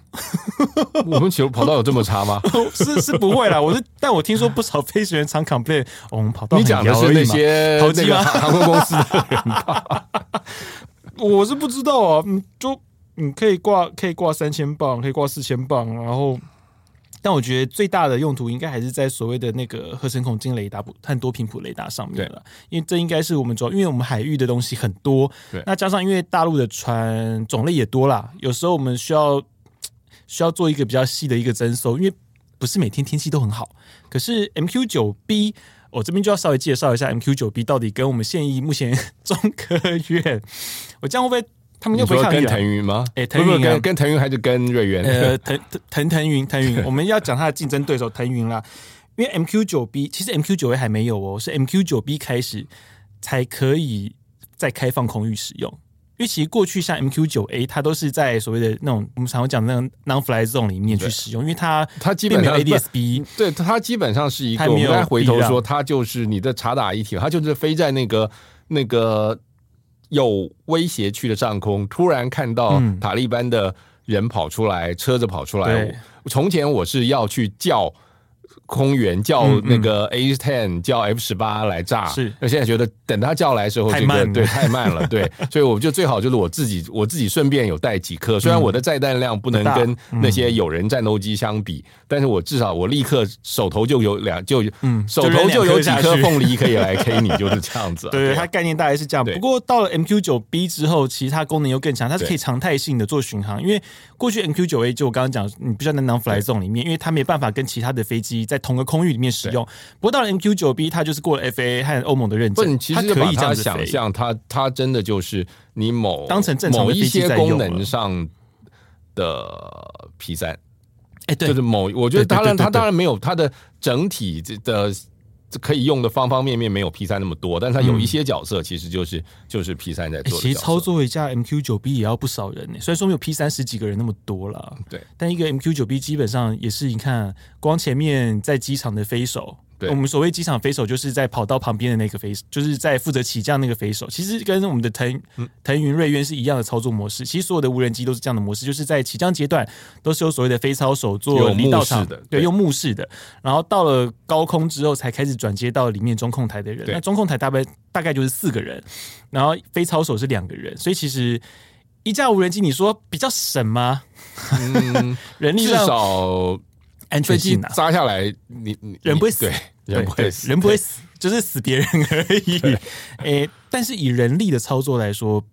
我们起落跑道有这么差吗？是是不会啦，我是，但我听说不少飞行员常 complain，我们跑道你讲的是那些投机吗？航空公司的人吧？我是不知道啊，嗯，就你可以挂可以挂三千磅，可以挂四千磅，然后，但我觉得最大的用途应该还是在所谓的那个合成孔径雷达和多频谱雷达上面了，因为这应该是我们主要，因为我们海域的东西很多，对，那加上因为大陆的船种类也多啦，有时候我们需要。需要做一个比较细的一个增收，因为不是每天天气都很好。可是 MQ 九 B，我这边就要稍微介绍一下 MQ 九 B 到底跟我们现役目前 中科院，我这样会不会他们又不会跟腾云吗？哎、欸，腾云跟跟腾云还是跟瑞元？呃，腾腾腾云腾云，我们要讲它的竞争对手腾云啦。因为 MQ 九 B 其实 MQ 九 A 还没有哦，是 MQ 九 B 开始才可以再开放空域使用。因为其实过去像 MQ 九 A，它都是在所谓的那种我们常常讲的那种 non-fly zone 里面去使用，因为它它基本上 ADS-B，对它基本上是一个。我们再回头说，它就是你的查打一体，它就是飞在那个那个有威胁区的上空，突然看到塔利班的人跑出来，嗯、车子跑出来。从前我是要去叫。空员叫那个 A10 叫 F 十八来炸，是。那现在觉得等他叫来的时候，这个，太慢，对，太慢了，对，所以我就最好就是我自己，我自己顺便有带几颗，虽然我的载弹量不能跟那些有人战斗机相比，但是我至少我立刻手头就有两就嗯，手头就有几颗凤梨可以来 K 你，就是这样子。对，它概念大概是这样。不过到了 MQ 九 B 之后，其他功能又更强，它是可以常态性的做巡航，因为过去 MQ 九 A 就我刚刚讲，你不需要在 non-fly zone 里面，因为它没办法跟其他的飞机在。在同个空域里面使用，不过到了 MQ 九 B，它就是过了 FAA 和欧盟的认证，其实它可以这样想象，它它真的就是你某当成正常某一些功能上的 P 三，哎，对，就是某，我觉得当然它当然没有它的整体的。可以用的方方面面没有 P 三那么多，但是它有一些角色其实就是、嗯、就是 P 三在做的。其实操作一架 MQ 九 B 也要不少人呢，虽然说没有 P 三十几个人那么多了，对，但一个 MQ 九 B 基本上也是你看，光前面在机场的飞手。对我们所谓机场飞手，就是在跑道旁边的那个飞手，就是在负责起降那个飞手。其实跟我们的腾腾云瑞渊是一样的操作模式。其实所有的无人机都是这样的模式，就是在起降阶段都是由所谓的飞操手做离道场的，对，用目视的。然后到了高空之后，才开始转接到里面中控台的人。那中控台大概大概就是四个人，然后飞操手是两个人。所以其实一架无人机，你说比较省吗？嗯，人力至少。安全性扎下来，你你人不会死，对，人不会死，人不会死，就是死别人而已。诶、欸，但是以人力的操作来说。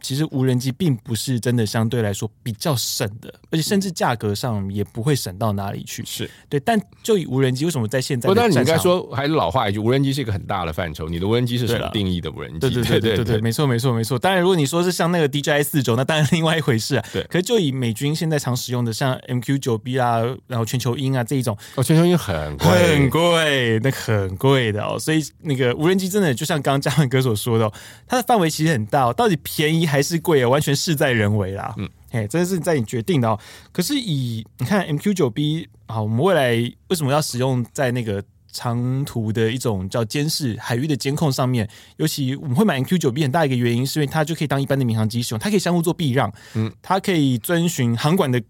其实无人机并不是真的相对来说比较省的，而且甚至价格上也不会省到哪里去。是对，但就以无人机，为什么在现在？不，但你应该说还是老话一句，无人机是一个很大的范畴。你的无人机是什么定义的无人机？对对对对对对，没错没错没错。当然，如果你说是像那个 DJI 四轴，那当然另外一回事啊。对，可是就以美军现在常使用的像 MQ 九 B 啊，然后全球鹰啊这一种，哦，全球鹰很贵很贵，那很贵的哦。所以那个无人机真的就像刚刚嘉文哥所说的，哦，它的范围其实很大，哦，到底便宜还是贵啊？完全事在人为啦，嗯，哎，真的是在你决定的哦。可是以你看 MQ 九 B 啊，我们未来为什么要使用在那个长途的一种叫监视海域的监控上面？尤其我们会买 MQ 九 B 很大一个原因，是因为它就可以当一般的民航机使用，它可以相互做避让，嗯，它可以遵循航管的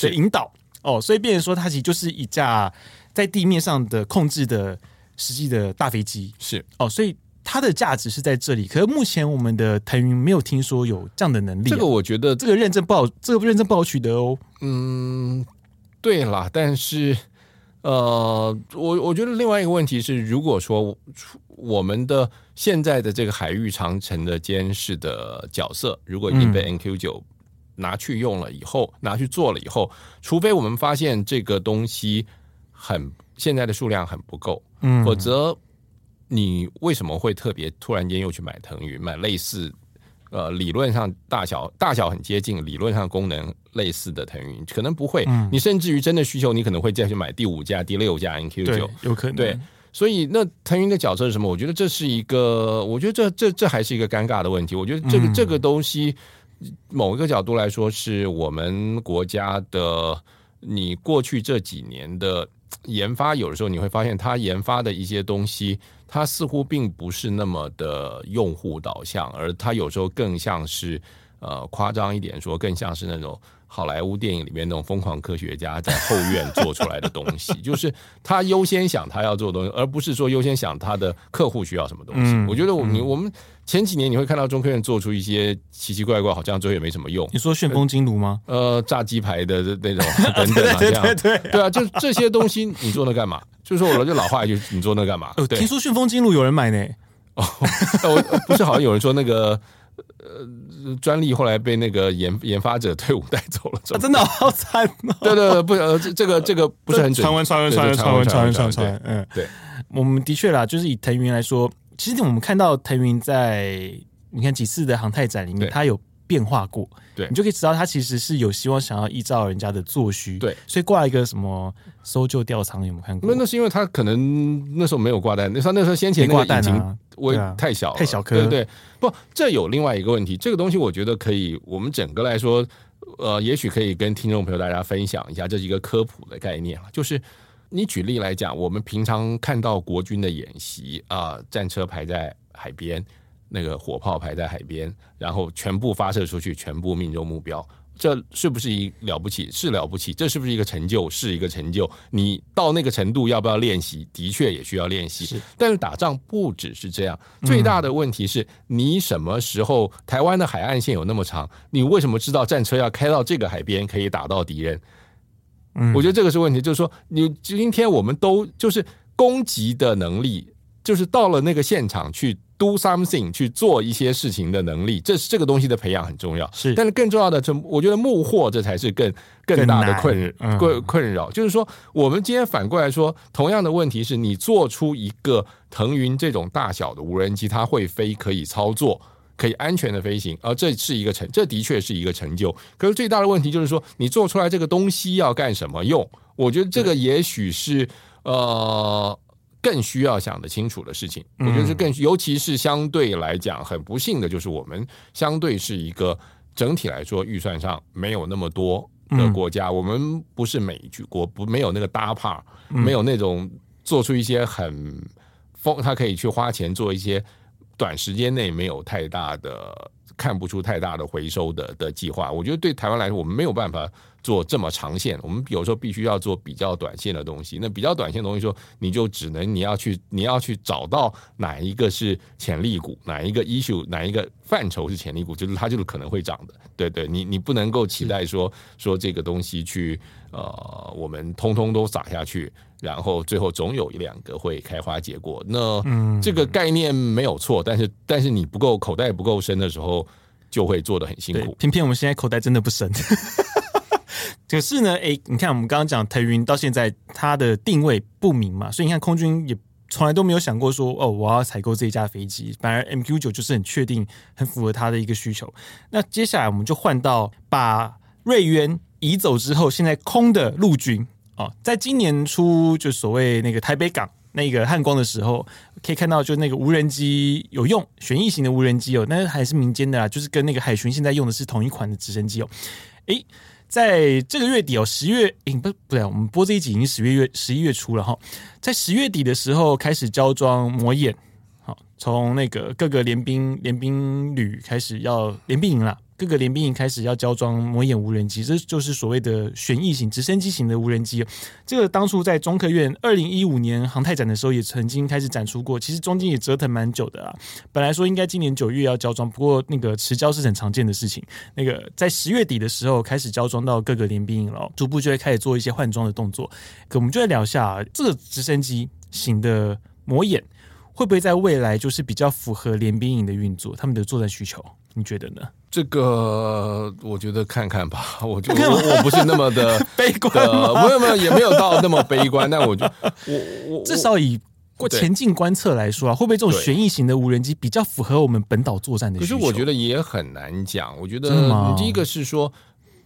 的引导。哦，所以变成说它其实就是一架在地面上的控制的实际的大飞机，是哦，所以它的价值是在这里。可是目前我们的腾云没有听说有这样的能力、啊，这个我觉得这个认证不好，这个认证不好取得哦。嗯，对啦，但是呃，我我觉得另外一个问题是，如果说我们的现在的这个海域长城的监视的角色，如果已经被 NQ 九拿去用了以后，嗯、拿去做了以后，除非我们发现这个东西很现在的数量很不够，嗯，否则你为什么会特别突然间又去买腾云，买类似呃理论上大小大小很接近，理论上功能类似的腾云，可能不会，嗯、你甚至于真的需求，你可能会再去买第五架、第六架 NQ 九，有可能对。所以，那腾云的角色是什么？我觉得这是一个，我觉得这这这还是一个尴尬的问题。我觉得这个、嗯、这个东西，某一个角度来说，是我们国家的。你过去这几年的研发，有的时候你会发现，它研发的一些东西，它似乎并不是那么的用户导向，而它有时候更像是，呃，夸张一点说，更像是那种。好莱坞电影里面那种疯狂科学家在后院做出来的东西，就是他优先想他要做的东西，而不是说优先想他的客户需要什么东西。我觉得我们我们前几年你会看到中科院做出一些奇奇怪怪，好像最后也没什么用。你说旋风金炉吗？呃，炸鸡排的那种 等等，这样对对啊，就这些东西你做那干嘛？就是说我就老话一句，你做那干嘛？听说旋风金炉有人买呢？哦，我不是好像有人说那个。呃，专利后来被那个研研发者退伍带走了，啊、真的好惨哦！对对对，不，呃，这这个这个不是很准，传闻传闻传闻传闻传闻传闻，嗯，对，我们的确啦，就是以腾云来说，其实我们看到腾云在你看几次的航太展里面，它有变化过，对，你就可以知道它其实是有希望想要依照人家的作需，对，所以挂一个什么搜救吊舱，有没有看过？那那是因为他可能那时候没有挂弹，那时候那时候先前挂弹啊。我太小了，太小颗，对对，不，这有另外一个问题。这个东西我觉得可以，我们整个来说，呃，也许可以跟听众朋友大家分享一下，这是一个科普的概念啊。就是你举例来讲，我们平常看到国军的演习啊，呃，战车排在海边，那个火炮排在海边，然后全部发射出去，全部命中目标。这是不是一了不起？是了不起。这是不是一个成就？是一个成就。你到那个程度要不要练习？的确也需要练习。是，但是打仗不只是这样。最大的问题是你什么时候？台湾的海岸线有那么长，你为什么知道战车要开到这个海边可以打到敌人？嗯，我觉得这个是问题。就是说，你今天我们都就是攻击的能力，就是到了那个现场去。Do something 去做一些事情的能力，这是这个东西的培养很重要。是，但是更重要的，这我觉得幕后这才是更更大的困困困扰。就是说，我们今天反过来说，同样的问题是你做出一个腾云这种大小的无人机，它会飞，可以操作，可以安全的飞行，而这是一个成，这的确是一个成就。可是最大的问题就是说，你做出来这个东西要干什么用？我觉得这个也许是呃。更需要想得清楚的事情，我觉得是更，尤其是相对来讲很不幸的，就是我们相对是一个整体来说预算上没有那么多的国家，我们不是美举国，不没有那个 DARPA，没有那种做出一些很疯，他可以去花钱做一些短时间内没有太大的看不出太大的回收的的计划。我觉得对台湾来说，我们没有办法。做这么长线，我们有时候必须要做比较短线的东西。那比较短线的东西说，你就只能你要去你要去找到哪一个是潜力股，哪一个 issue，哪一个范畴是潜力股，就是它就是可能会涨的。对对，你你不能够期待说说这个东西去呃，我们通通都撒下去，然后最后总有一两个会开花结果。那这个概念没有错，但是但是你不够口袋不够深的时候，就会做的很辛苦。偏偏我们现在口袋真的不深。可是呢，哎，你看我们刚刚讲腾云到现在它的定位不明嘛，所以你看空军也从来都没有想过说哦，我要采购这一架飞机。反而 MQ 九就是很确定、很符合它的一个需求。那接下来我们就换到把瑞渊移走之后，现在空的陆军啊，在今年初就所谓那个台北港那个汉光的时候，可以看到就那个无人机有用，旋翼型的无人机哦，那还是民间的啦，就是跟那个海巡现在用的是同一款的直升机哦，诶。在这个月底哦，十月，诶，不不对，我们播这一集已经十月月十一月初了哈。在十月底的时候开始交装模演，好，从那个各个联兵联兵旅开始要联兵营了。各个联兵营开始要交装魔眼无人机，这就是所谓的旋翼型直升机型的无人机。这个当初在中科院二零一五年航太展的时候，也曾经开始展出过。其实中间也折腾蛮久的啊。本来说应该今年九月要交装，不过那个迟交是很常见的事情。那个在十月底的时候开始交装到各个联兵营了，逐步就会开始做一些换装的动作。可我们就来聊一下这个直升机型的魔眼会不会在未来就是比较符合联兵营的运作，他们的作战需求。你觉得呢？这个我觉得看看吧，我觉得我我不是那么的 悲观，没有没有也没有到那么悲观，但我就 我我至少以过前进观测来说啊，会不会这种旋翼型的无人机比较符合我们本岛作战的需求？可是我觉得也很难讲。我觉得第一个是说。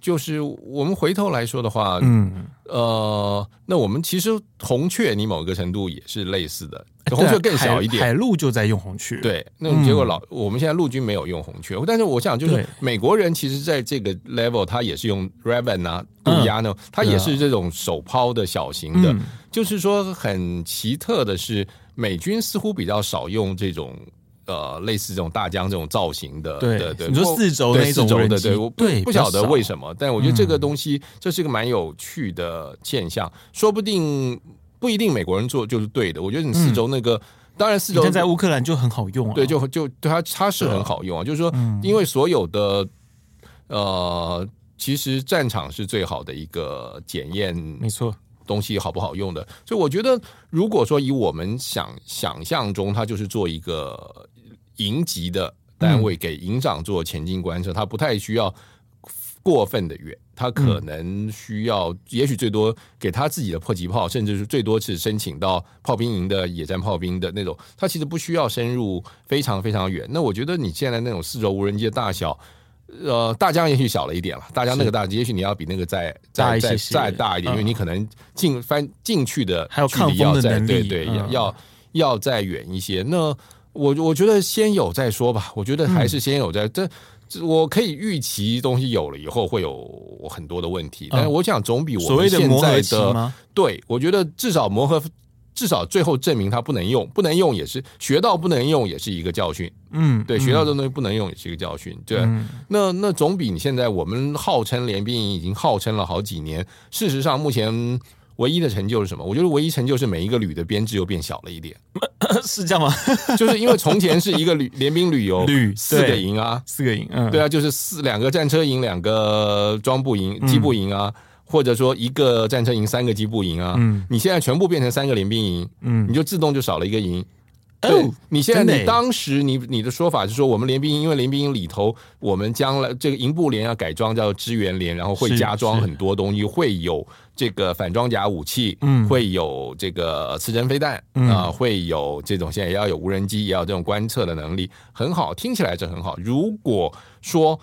就是我们回头来说的话，嗯，呃，那我们其实红雀，你某个程度也是类似的，红雀更小一点，海陆就在用红雀，对，那结果老我们现在陆军没有用红雀，但是我想就是美国人其实在这个 level，他也是用 Raven 啊，渡鸦呢，他也是这种手抛的小型的，就是说很奇特的是，美军似乎比较少用这种。呃，类似这种大疆这种造型的，对对对，你说四轴那种无人机，对，我不，不晓得为什么，但我觉得这个东西这是一个蛮有趣的现象，说不定不一定美国人做就是对的。我觉得你四轴那个，嗯、当然四轴在乌克兰就很好用啊，对，就就对它它是很好用啊，就是说，因为所有的呃，其实战场是最好的一个检验，没错。东西好不好用的，所以我觉得，如果说以我们想想象中，它就是做一个营级的单位，给营长做前进观测，他不太需要过分的远，他可能需要，也许最多给他自己的迫击炮，甚至是最多是申请到炮兵营的野战炮兵的那种，他其实不需要深入非常非常远。那我觉得你现在那种四轴无人机的大小。呃，大疆也许小了一点了。大疆那个大，也许你要比那个再再再再大一点，因为你可能进翻进去的距离要再对对要要要再远一些。那我我觉得先有再说吧。我觉得还是先有再这，我可以预期东西有了以后会有很多的问题，但是我想总比我们现在的对，我觉得至少磨合。至少最后证明它不能用，不能用也是学到不能用也是一个教训。嗯，对，学到这东西不能用也是一个教训。对，嗯、那那总比你现在我们号称联兵营已经号称了好几年，事实上目前唯一的成就是什么？我觉得唯一成就是每一个旅的编制又变小了一点，是这样吗？就是因为从前是一个旅 联兵旅游旅四个营啊，四个营，嗯，对啊，就是四两个战车营，两个装步营、机步营啊。或者说一个战车营三个机步营啊，嗯，你现在全部变成三个联兵营，嗯，你就自动就少了一个营。哦，你现在你当时你你的说法是说我们联兵营，因为联兵营里头我们将来这个营部连要改装叫支援连，然后会加装很多东西，会有这个反装甲武器，嗯，会有这个磁针飞弹啊，会有这种现在也要有无人机，也要这种观测的能力，很好，听起来是很好。如果说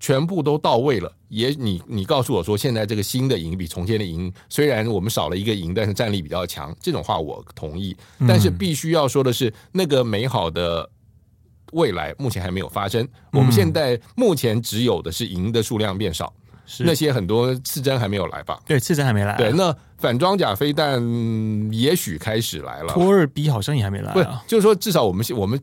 全部都到位了。也你你告诉我说，现在这个新的营比从前的营，虽然我们少了一个营，但是战力比较强。这种话我同意，但是必须要说的是，那个美好的未来目前还没有发生。我们现在目前只有的是营的数量变少，是那些很多刺针还没有来吧？对，刺针还没来。对，那反装甲飞弹也许开始来了。托二 B 好像也还没来。不，就是说至少我们我们。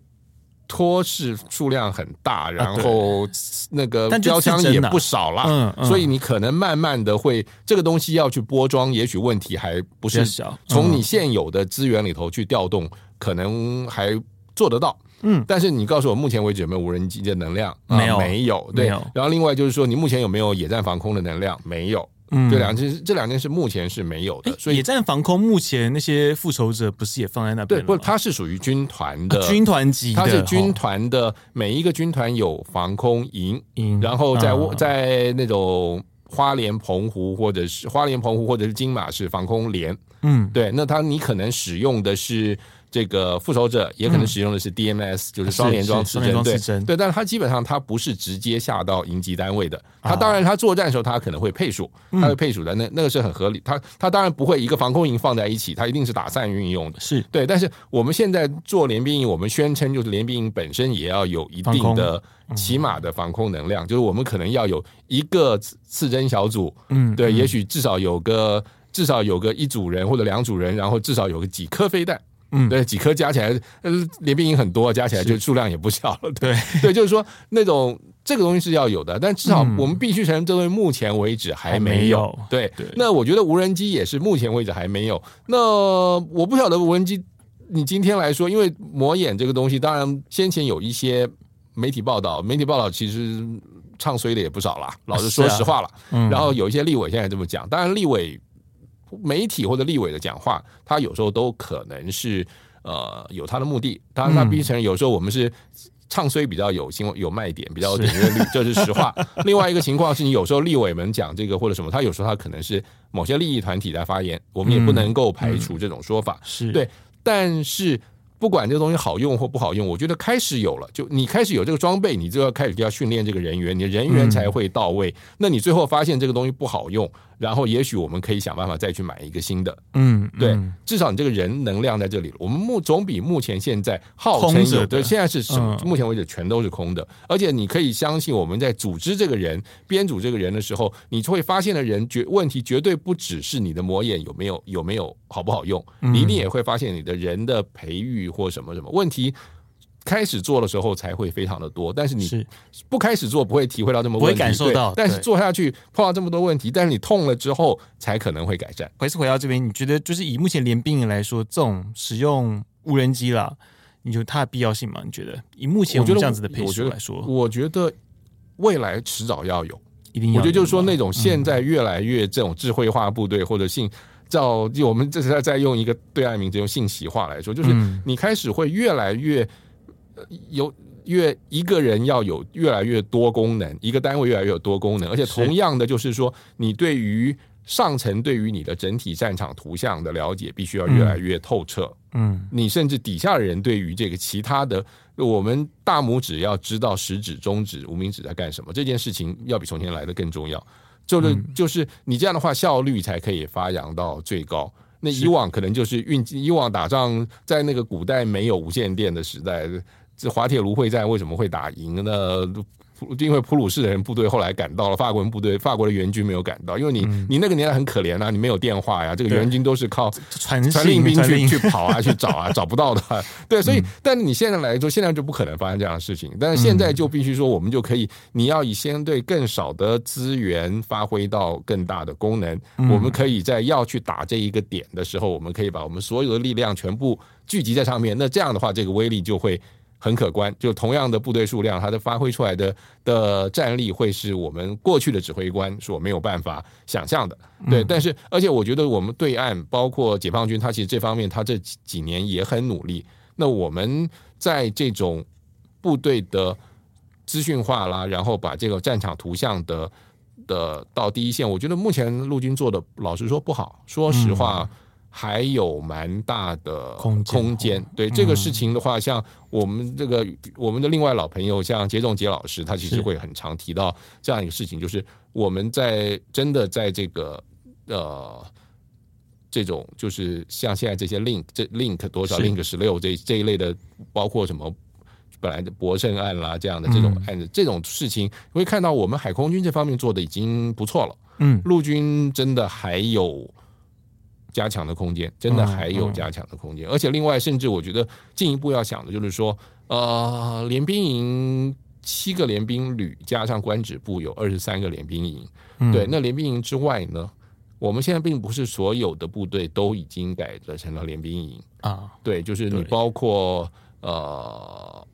托是数量很大，然后那个标枪也不少了，所以你可能慢慢的会这个东西要去拨装，也许问题还不是小。从你现有的资源里头去调动，可能还做得到。嗯，但是你告诉我，目前为止有没有无人机的能量？没有，没有。对，然后另外就是说，你目前有没有野战防空的能量？没有。嗯，这两件这两件事目前是没有的，所以野战防空目前那些复仇者不是也放在那边？对，不，它是属于军团的军团级，它是军团的每一个军团有防空营，然后在在那种花莲澎湖或者是花莲澎湖或者是金马是防空连，嗯，对，那它你可能使用的是。这个复仇者也可能使用的是 DMS，、嗯、就是双联装刺针，对对，但是它基本上它不是直接下到营级单位的。它当然，它作战的时候它可能会配属，它会配属的，那那个是很合理。它它当然不会一个防空营放在一起，它一定是打散运用的。是对，但是我们现在做联兵营，我们宣称就是联兵营本身也要有一定的起码的防空能量，就是我们可能要有一个刺针小组，嗯，对，也许至少有个至少有个一组人或者两组人，然后至少有个几颗飞弹。嗯，对，几颗加起来，呃，联兵营很多，加起来就数量也不小了。对对，就是说那种这个东西是要有的，但至少我们必须承认，这东西目前为止还没有。嗯、对，对那我觉得无人机也是目前为止还没有。那我不晓得无人机，你今天来说，因为魔眼这个东西，当然先前有一些媒体报道，媒体报道其实唱衰的也不少了。老实说实话了。啊啊、然后有一些立委现在这么讲，当然立委。媒体或者立委的讲话，他有时候都可能是呃有他的目的。当然，他必须承认，有时候我们是唱衰比较有新闻、有卖点、比较有点阅率，这是实话。另外一个情况是你有时候立委们讲这个或者什么，他有时候他可能是某些利益团体在发言，我们也不能够排除这种说法。是对，但是。不管这个东西好用或不好用，我觉得开始有了，就你开始有这个装备，你就要开始就要训练这个人员，你的人员才会到位。嗯、那你最后发现这个东西不好用，然后也许我们可以想办法再去买一个新的。嗯，对，至少你这个人能量在这里了。我们目总比目前现在号称有的，现在是什么？目前为止全都是空的。而且你可以相信，我们在组织这个人、编组这个人的时候，你会发现的人绝问题绝对不只是你的魔眼有没有有没有好不好用，你一定也会发现你的人的培育。或什么什么问题，开始做的时候才会非常的多，但是你不开始做不会体会到这么问题，不会感受到。但是做下去碰到这么多问题，但是你痛了之后才可能会改善。还是回到这边，你觉得就是以目前联兵营来说，这种使用无人机啦，你觉得它的必要性吗？你觉得以目前我觉得这样子的配置来说，我觉得未来迟早要有，一定要。我觉得就是说那种现在越来越这种智慧化部队或者性。照我们这是在在用一个对岸名字，用信息化来说，就是你开始会越来越有越一个人要有越来越多功能，一个单位越来越有多功能，而且同样的就是说，你对于上层对于你的整体战场图像的了解，必须要越来越透彻。嗯，你甚至底下的人对于这个其他的，我们大拇指要知道食指、中指、无名指在干什么，这件事情要比从前来的更重要。就是就是你这样的话，效率才可以发扬到最高。那以往可能就是运，以往打仗在那个古代没有无线电的时代，这滑铁卢会战为什么会打赢呢？因为普鲁士的人部队后来赶到了，法国人部队，法国的援军没有赶到，因为你你那个年代很可怜啊，你没有电话呀，这个援军都是靠传传令兵去去跑啊，去找啊，找不到的。对，所以，但你现在来说，现在就不可能发生这样的事情。但是现在就必须说，我们就可以，你要以相对更少的资源发挥到更大的功能。我们可以在要去打这一个点的时候，我们可以把我们所有的力量全部聚集在上面。那这样的话，这个威力就会。很可观，就同样的部队数量，它的发挥出来的的战力会是我们过去的指挥官所没有办法想象的。对，但是而且我觉得我们对岸包括解放军，他其实这方面他这几年也很努力。那我们在这种部队的资讯化啦，然后把这个战场图像的的到第一线，我觉得目前陆军做的老实说不好，说实话。还有蛮大的空间，对这个事情的话，像我们这个我们的另外老朋友，像杰仲杰老师，他其实会很常提到这样一个事情，就是我们在真的在这个呃这种就是像现在这些 link 这 link 多少 link 十六这这一类的，包括什么本来的博胜案啦这样的这种案子这种事情，会看到我们海空军这方面做的已经不错了，嗯，陆军真的还有。加强的空间，真的还有加强的空间，而且另外，甚至我觉得进一步要想的就是说，呃，联兵营七个联兵旅加上官职部有二十三个联兵营，对，那联兵营之外呢，我们现在并不是所有的部队都已经改造成了联兵营。啊，对，就是你包括呃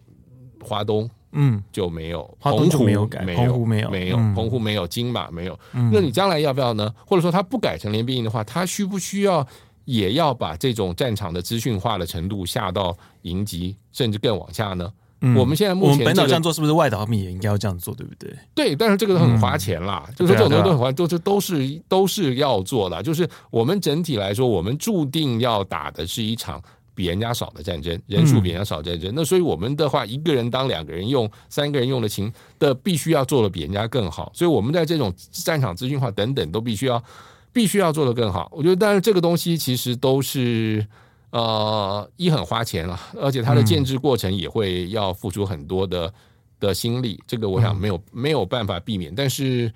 华东。嗯，就没有，澎湖没有改，澎湖没有，没有，澎湖没有，金马没有。那你将来要不要呢？或者说他不改成联兵营的话，他需不需要也要把这种战场的资讯化的程度下到营级，甚至更往下呢？我们现在目前本岛这样做，是不是外岛他们也应该要这样做，对不对？对，但是这个都很花钱啦，就是这种东西都很花，都是都是都是要做的。就是我们整体来说，我们注定要打的是一场。比人家少的战争，人数比人家少战争，嗯、那所以我们的话，一个人当两个人用，三个人用的情的，必须要做的比人家更好。所以我们在这种战场资讯化等等，都必须要必须要做的更好。我觉得，但是这个东西其实都是呃一很花钱了，而且它的建制过程也会要付出很多的的心力。这个我想没有没有办法避免，但是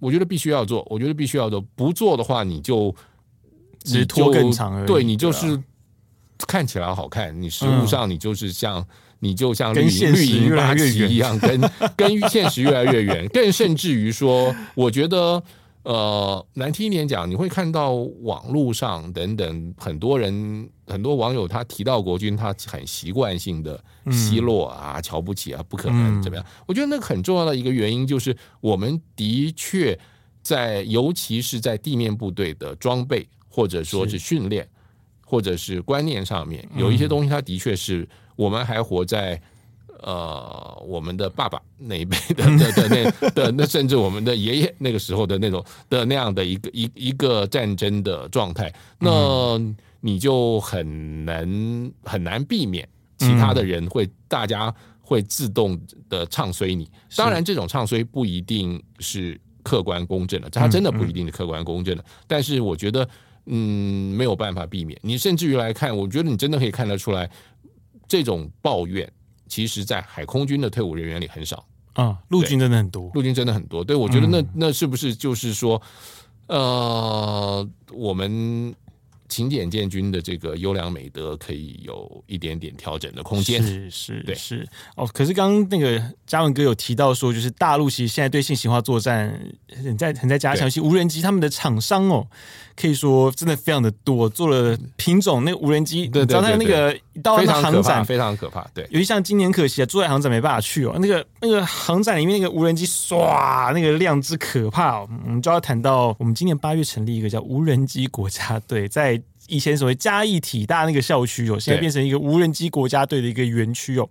我觉得必须要做。我觉得必须要做，不做的话，你就只拖更长而已。对，你就是。看起来好看，你实物上你就是像、嗯、你就像绿营绿营八旗一样，跟 跟现实越来越远，更甚至于说，我觉得。呃，难听一点讲，你会看到网络上等等很多人、很多网友，他提到国军，他很习惯性的奚落啊、嗯、瞧不起啊，不可能怎么样？我觉得那个很重要的一个原因就是，我们的确在，尤其是在地面部队的装备或者说是训练或者是观念上面，有一些东西，它的确是我们还活在。呃，我们的爸爸那一辈的的的那 的那，甚至我们的爷爷那个时候的那种的那样的一个一一个战争的状态，那你就很难很难避免其他的人会大家会自动的唱衰你。当然，这种唱衰不一定是客观公正的，它真的不一定是客观公正的。但是，我觉得，嗯，没有办法避免。你甚至于来看，我觉得你真的可以看得出来，这种抱怨。其实，在海空军的退伍人员里很少啊，陆军真的很多，陆军真的很多。对，我觉得那那是不是就是说，呃，我们。勤俭建军的这个优良美德可以有一点点调整的空间，是是对。是。哦。可是刚刚那个嘉文哥有提到说，就是大陆其实现在对信息化作战很在很在加强，其实无人机他们的厂商哦，可以说真的非常的多，做了品种那个无人机，对对对，那个到那航展非常可怕，对。尤其像今年可惜啊，珠海航展没办法去哦，那个那个航展里面那个无人机唰，那个量之可怕哦，我们就要谈到我们今年八月成立一个叫无人机国家队，在。以前所谓嘉义体大那个校区哦，现在变成一个无人机国家队的一个园区哦。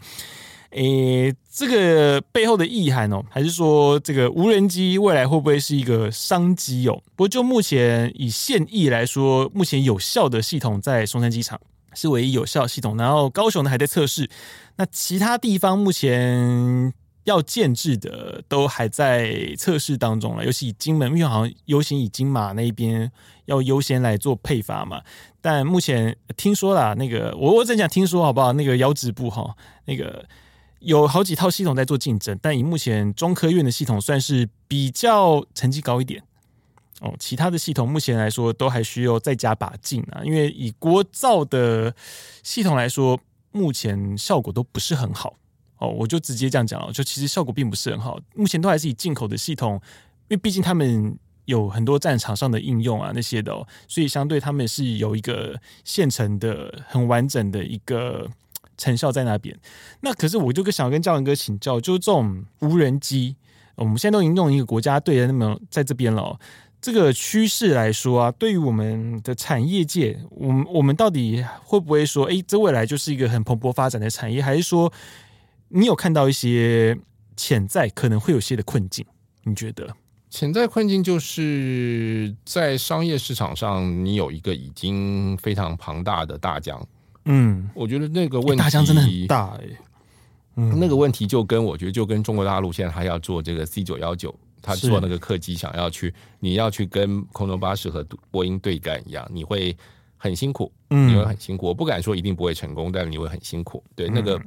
诶，这个背后的意涵哦，还是说这个无人机未来会不会是一个商机哦？不过就目前以现役来说，目前有效的系统在松山机场是唯一有效系统，然后高雄呢还在测试，那其他地方目前。要建制的都还在测试当中了，尤其以金门，因为好像优先以金马那边要优先来做配发嘛。但目前听说啦，那个我我只讲听说好不好？那个腰子部哈，那个有好几套系统在做竞争，但以目前中科院的系统算是比较成绩高一点哦。其他的系统目前来说都还需要再加把劲啊，因为以国造的系统来说，目前效果都不是很好。哦，我就直接这样讲了，就其实效果并不是很好，目前都还是以进口的系统，因为毕竟他们有很多战场上的应用啊那些的，所以相对他们是有一个现成的很完整的一个成效在那边。那可是我就想跟教文哥请教，就是这种无人机，我们现在都已经弄一个国家队的那么在这边了，这个趋势来说啊，对于我们的产业界，我们我们到底会不会说，哎，这未来就是一个很蓬勃发展的产业，还是说？你有看到一些潜在可能会有些的困境？你觉得潜在困境就是在商业市场上，你有一个已经非常庞大的大疆。嗯，我觉得那个问题大疆真的很大哎。嗯，那个问题就跟我觉得就跟中国大陆现在还要做这个 C 九幺九，他做那个客机想要去，你要去跟空中巴士和波音对干一样，你会很辛苦，你会很辛苦。我不敢说一定不会成功，但是你会很辛苦。对那个。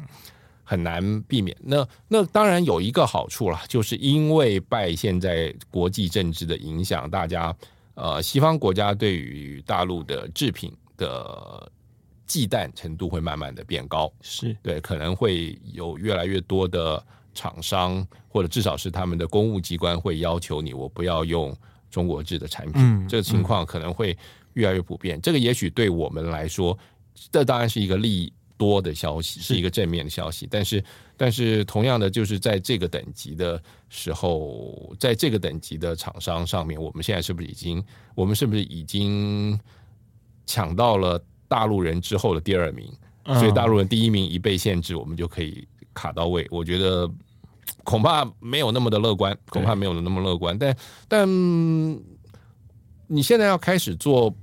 很难避免。那那当然有一个好处啦，就是因为拜现在国际政治的影响，大家呃西方国家对于大陆的制品的忌惮程度会慢慢的变高。是对，可能会有越来越多的厂商，或者至少是他们的公务机关会要求你，我不要用中国制的产品。嗯，这个情况可能会越来越普遍。这个也许对我们来说，这当然是一个利。多的消息是一个正面的消息，但是但是同样的，就是在这个等级的时候，在这个等级的厂商上面，我们现在是不是已经，我们是不是已经抢到了大陆人之后的第二名？所以大陆人第一名一被限制，我们就可以卡到位。我觉得恐怕没有那么的乐观，恐怕没有那么乐观。但但你现在要开始做。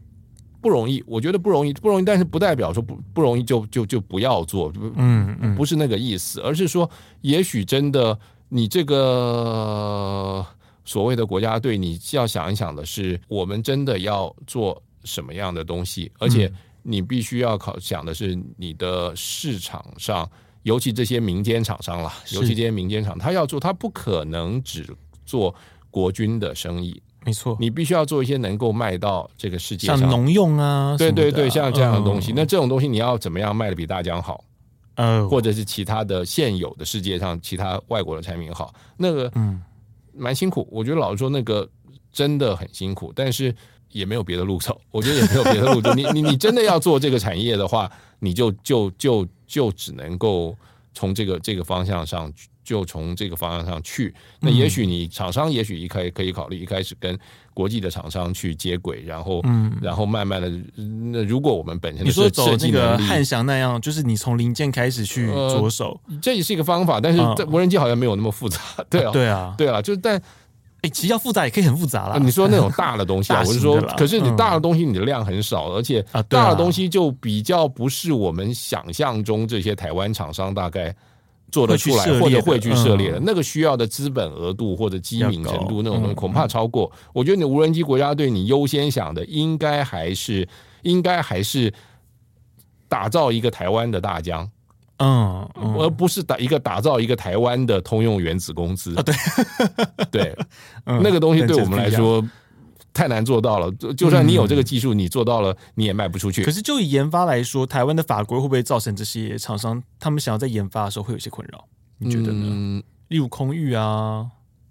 不容易，我觉得不容易，不容易，但是不代表说不不容易就就就不要做，嗯嗯，不是那个意思，而是说，也许真的你这个所谓的国家队，你要想一想的是，我们真的要做什么样的东西，而且你必须要考想的是你的市场上，尤其这些民间厂商啦，尤其这些民间厂，他要做，他不可能只做国军的生意。没错，你必须要做一些能够卖到这个世界上，像农用啊，对对对，像这样的东西。嗯、那这种东西你要怎么样卖的比大疆好？呃，或者是其他的现有的世界上其他外国的产品好？那个嗯，蛮辛苦。我觉得老实说，那个真的很辛苦，但是也没有别的路走。我觉得也没有别的路走。你你你真的要做这个产业的话，你就就就就只能够从这个这个方向上。就从这个方向上去，那也许你厂商也许一开可以考虑一开始跟国际的厂商去接轨，然后嗯，然后慢慢的，那如果我们本身你说走那个汉翔那样，就是你从零件开始去着手，呃，这也是一个方法，但是在无人机好像没有那么复杂，对啊，对啊，对啊，就是但哎，其实要复杂也可以很复杂啦。你说那种 大的东西啊，我是说，可是你大的东西你的量很少，而且大的东西就比较不是我们想象中这些台湾厂商大概。做得出来或者会去涉猎的那个需要的资本额度或者机敏程度那种东西恐怕超过。我觉得你无人机国家队，你优先想的应该还是应该还是打造一个台湾的大疆，嗯，而不是打一个打造一个台湾的通用原子公司。对 对，那个东西对我们来说。太难做到了，就就算你有这个技术，你做到了，你也卖不出去。可是就以研发来说，台湾的法规会不会造成这些厂商他们想要在研发的时候会有一些困扰？你觉得呢？嗯，例如空域啊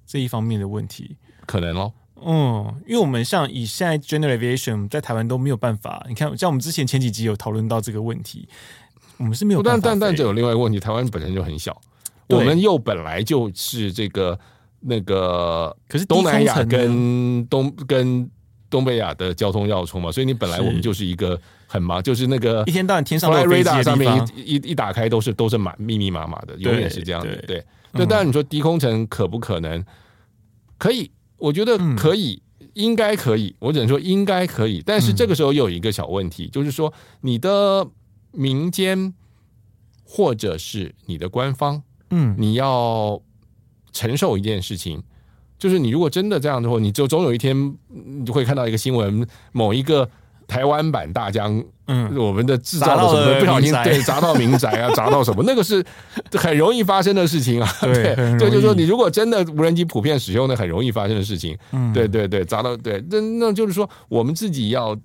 这一方面的问题，可能哦。嗯，因为我们像以现在 General Aviation 在台湾都没有办法。你看，像我们之前前几集有讨论到这个问题，我们是没有办法。但但但这有另外一个问题，台湾本身就很小，我们又本来就是这个。那个可是东南亚跟东跟东北亚的交通要冲嘛，所以你本来我们就是一个很忙，就是那个一天到晚天上的雷达上面一一一打开都是都是满密密麻麻的，永远是这样的。对，那当然你说低空层可不可能？可以，我觉得可以，应该可以。我只能说应该可以，但是这个时候又有一个小问题，就是说你的民间或者是你的官方，嗯，你要。承受一件事情，就是你如果真的这样的话，你就总有一天你就会看到一个新闻，某一个台湾版大疆，嗯，我们的制造的什么不小心对砸到民宅啊，砸到什么，那个是很容易发生的事情啊。对，对，就是说你如果真的无人机普遍使用，那很容易发生的事情。嗯，对对对，砸到对，那那就是说我们自己要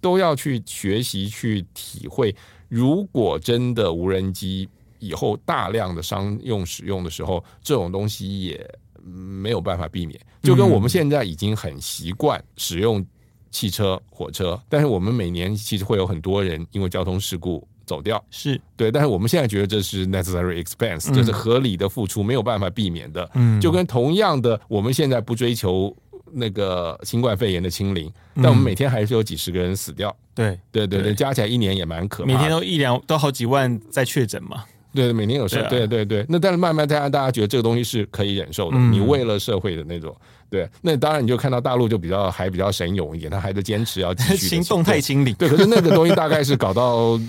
都要去学习去体会，如果真的无人机。以后大量的商用使用的时候，这种东西也没有办法避免。就跟我们现在已经很习惯使用汽车、火车，但是我们每年其实会有很多人因为交通事故走掉，是对。但是我们现在觉得这是 necessary expense，这是合理的付出，没有办法避免的。嗯，就跟同样的，我们现在不追求那个新冠肺炎的清零，但我们每天还是有几十个人死掉。对对对对，加起来一年也蛮可怕，每天都一两都好几万在确诊嘛。对，每年有事，对对对。那但是慢慢大家大家觉得这个东西是可以忍受的。你为了社会的那种，对，那当然你就看到大陆就比较还比较神勇一点，他还在坚持要继续 行动态清零。对，可是那个东西大概是搞到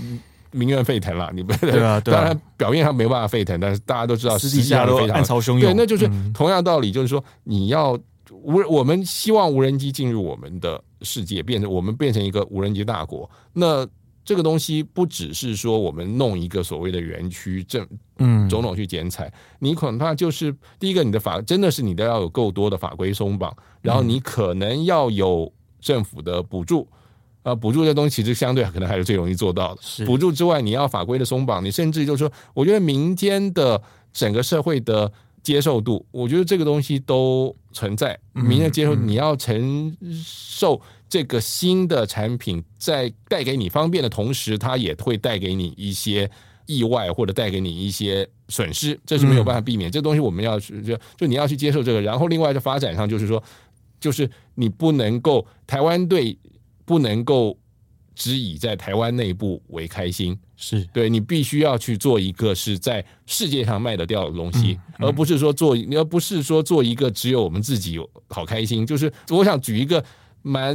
民怨沸腾了，你不 对啊？当然表面上没办法沸腾，但是大家都知道私底下都暗潮汹涌。对，那就是同样道理，就是说你要无我们希望无人机进入我们的世界，变成我们变成一个无人机大国。那这个东西不只是说我们弄一个所谓的园区，政嗯，种种去剪彩，你恐怕就是第一个，你的法真的是你都要有够多的法规松绑，然后你可能要有政府的补助，啊，补助这东西其实相对可能还是最容易做到的。补助之外，你要法规的松绑，你甚至就是说，我觉得民间的整个社会的接受度，我觉得这个东西都存在，民间接受，你要承受。这个新的产品在带给你方便的同时，它也会带给你一些意外，或者带给你一些损失，这是没有办法避免。这东西我们要去就就你要去接受这个。然后另外的发展上，就是说，就是你不能够台湾队不能够只以在台湾内部为开心，是对你必须要去做一个是在世界上卖得掉的东西，而不是说做，而不是说做一个只有我们自己好开心。就是我想举一个。蛮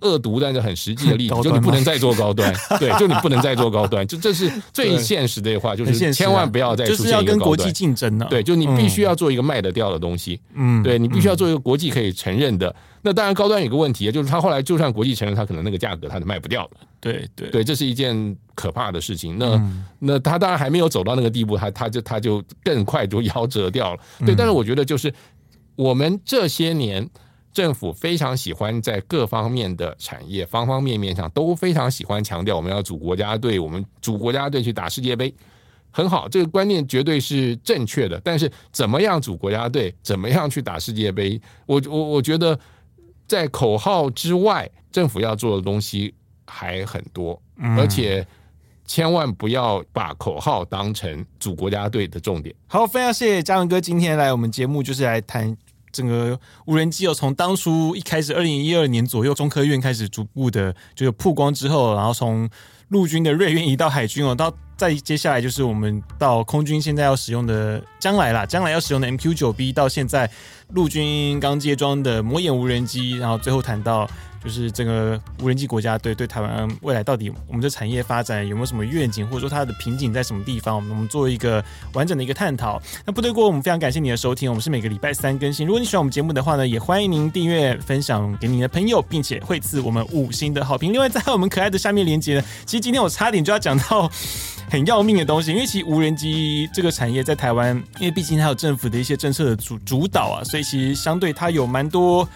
恶毒，但是很实际的例子，就你不能再做高端，对，就你不能再做高端，就这是 最现实的话，就是千万不要再出现一个高端，就是要跟国际竞争呢。对，就你必须要做一个卖得掉的东西，嗯，对你必须要做一个国际可以承认的。那当然，高端有个问题，就是他后来就算国际承认，他可能那个价格他是卖不掉的。对对对，这是一件可怕的事情。那那他当然还没有走到那个地步，他他就他就更快就夭折掉了。对，但是我觉得就是我们这些年。政府非常喜欢在各方面的产业方方面面上都非常喜欢强调我们要组国家队，我们组国家队去打世界杯，很好，这个观念绝对是正确的。但是怎么样组国家队，怎么样去打世界杯，我我我觉得在口号之外，政府要做的东西还很多，而且千万不要把口号当成组国家队的重点。好，非常谢谢嘉文哥今天来我们节目，就是来谈。整个无人机哦，从当初一开始，二零一二年左右，中科院开始逐步的就是曝光之后，然后从陆军的瑞渊移到海军哦，到再接下来就是我们到空军现在要使用的，将来啦，将来要使用的 MQ 九 B，到现在陆军刚接装的魔眼无人机，然后最后谈到。就是整个无人机国家队对台湾未来到底我们的产业发展有没有什么愿景，或者说它的瓶颈在什么地方？我们我们做一个完整的一个探讨。那部队过，我们非常感谢你的收听，我们是每个礼拜三更新。如果你喜欢我们节目的话呢，也欢迎您订阅、分享给您的朋友，并且惠赐我们五星的好评。另外，在我们可爱的下面连接呢，其实今天我差点就要讲到很要命的东西，因为其实无人机这个产业在台湾，因为毕竟它有政府的一些政策的主主导啊，所以其实相对它有蛮多。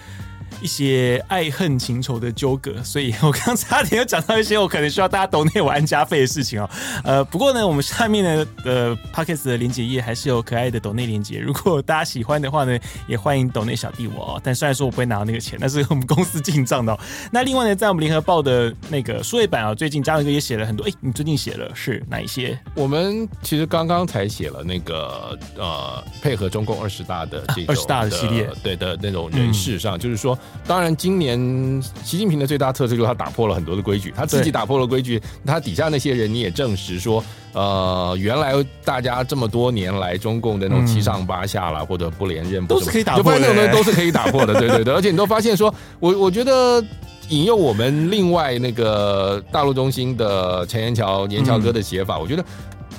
一些爱恨情仇的纠葛，所以 我刚刚差点又讲到一些我可能需要大家抖内我安家费的事情哦。呃，不过呢，我们下面的呃 Podcast 的连接页还是有可爱的抖内连接，如果大家喜欢的话呢，也欢迎抖内小弟我哦。但虽然说我不会拿到那个钱，但是我们公司进账的哦。那另外呢，在我们联合报的那个数位版啊，最近嘉文哥也写了很多。哎，你最近写了是哪一些？我们其实刚刚才写了那个呃，配合中共二十大的这种二十大的系列，对的那种人事上，嗯、就是说。当然，今年习近平的最大特色就是他打破了很多的规矩，他自己打破了规矩，他底下那些人你也证实说，呃，原来大家这么多年来中共的那种七上八下啦，或者不连任，都是可以打破的，那种东西都是可以打破的，对对对，而且你都发现说，我我觉得引用我们另外那个大陆中心的陈延桥延桥哥的写法，我觉得。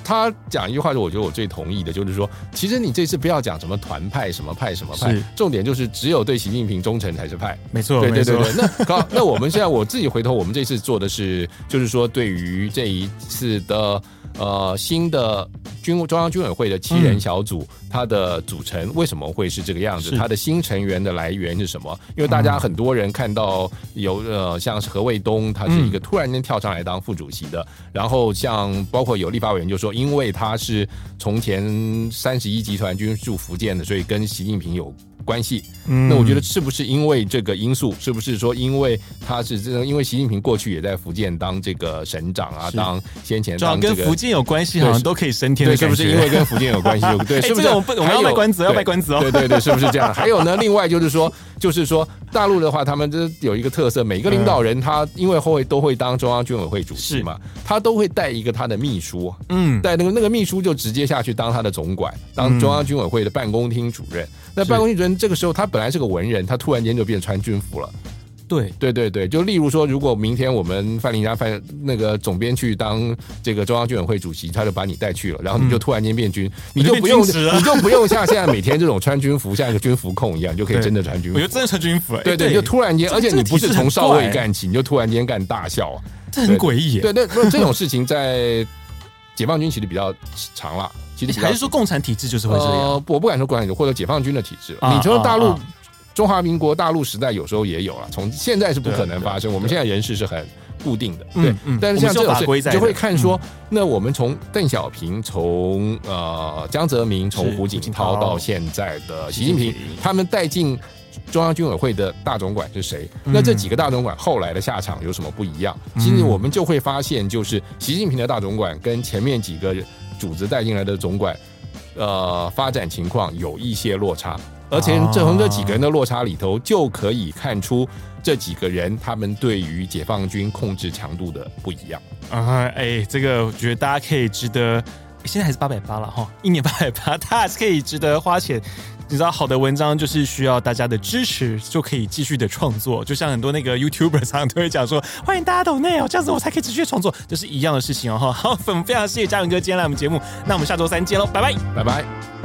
他讲一句话，是我觉得我最同意的，就是说，其实你这次不要讲什么团派、什么派、什么派，重点就是只有对习近平忠诚才是派。没错，对对对对。那好，那我们现在我自己回头，我们这次做的是，就是说，对于这一次的。呃，新的军中央军委会的七人小组，嗯、它的组成为什么会是这个样子？它的新成员的来源是什么？因为大家很多人看到有呃，像是何卫东，他是一个突然间跳上来当副主席的，嗯、然后像包括有立法委员就说，因为他是从前三十一集团军驻福建的，所以跟习近平有。关系，嗯那我觉得是不是因为这个因素？是不是说因为他是这个？因为习近平过去也在福建当这个省长啊，当先前当这个跟福建有关系，好像都可以升天。对，是不是因为跟福建有关系？对，是不是？我们我们要卖关子，要卖关子哦。对对对，是不是这样？还有呢，另外就是说，就是说大陆的话，他们这有一个特色，每个领导人他因为后会都会当中央军委会主席嘛，他都会带一个他的秘书，嗯，带那个那个秘书就直接下去当他的总管，当中央军委会的办公厅主任。那办公厅主任这个时候，他本来是个文人，他突然间就变穿军服了。对。对对对，就例如说，如果明天我们范林家范那个总编去当这个中央军委会主席，他就把你带去了，然后你就突然间变军，你就不用你就不用像现在每天这种穿军服，像一个军服控一样，就可以真的穿 军服。我觉得真的穿军服，对对，就突然间，而且你不是从少尉干起，你就突然间干大校，这很诡异。对，那那这种事情在解放军其实比较长了，其实还是说共产体制就是会这样？我不敢说共产体制，或者解放军的体制。你从大陆。中华民国大陆时代有时候也有了，从现在是不可能发生。我们现在人事是很固定的，对。但是像这种事，你就会看说，那我们从邓小平，从呃江泽民，从胡锦涛到现在的习近平，他们带进中央军委会的大总管是谁？那这几个大总管后来的下场有什么不一样？其实我们就会发现，就是习近平的大总管跟前面几个主子带进来的总管，呃，发展情况有一些落差。而且这从这几个人的落差里头，就可以看出这几个人他们对于解放军控制强度的不一样啊！哎，这个我觉得大家可以值得，现在还是八百八了哈，一年八百八，大家还是可以值得花钱。你知道，好的文章就是需要大家的支持，就可以继续的创作。就像很多那个 YouTuber 常常都会讲说，欢迎大家抖内哦，这样子我才可以持续创作，就是一样的事情哦。好，我们非常谢谢嘉伦哥今天来我们节目，那我们下周三见喽，拜拜，拜拜。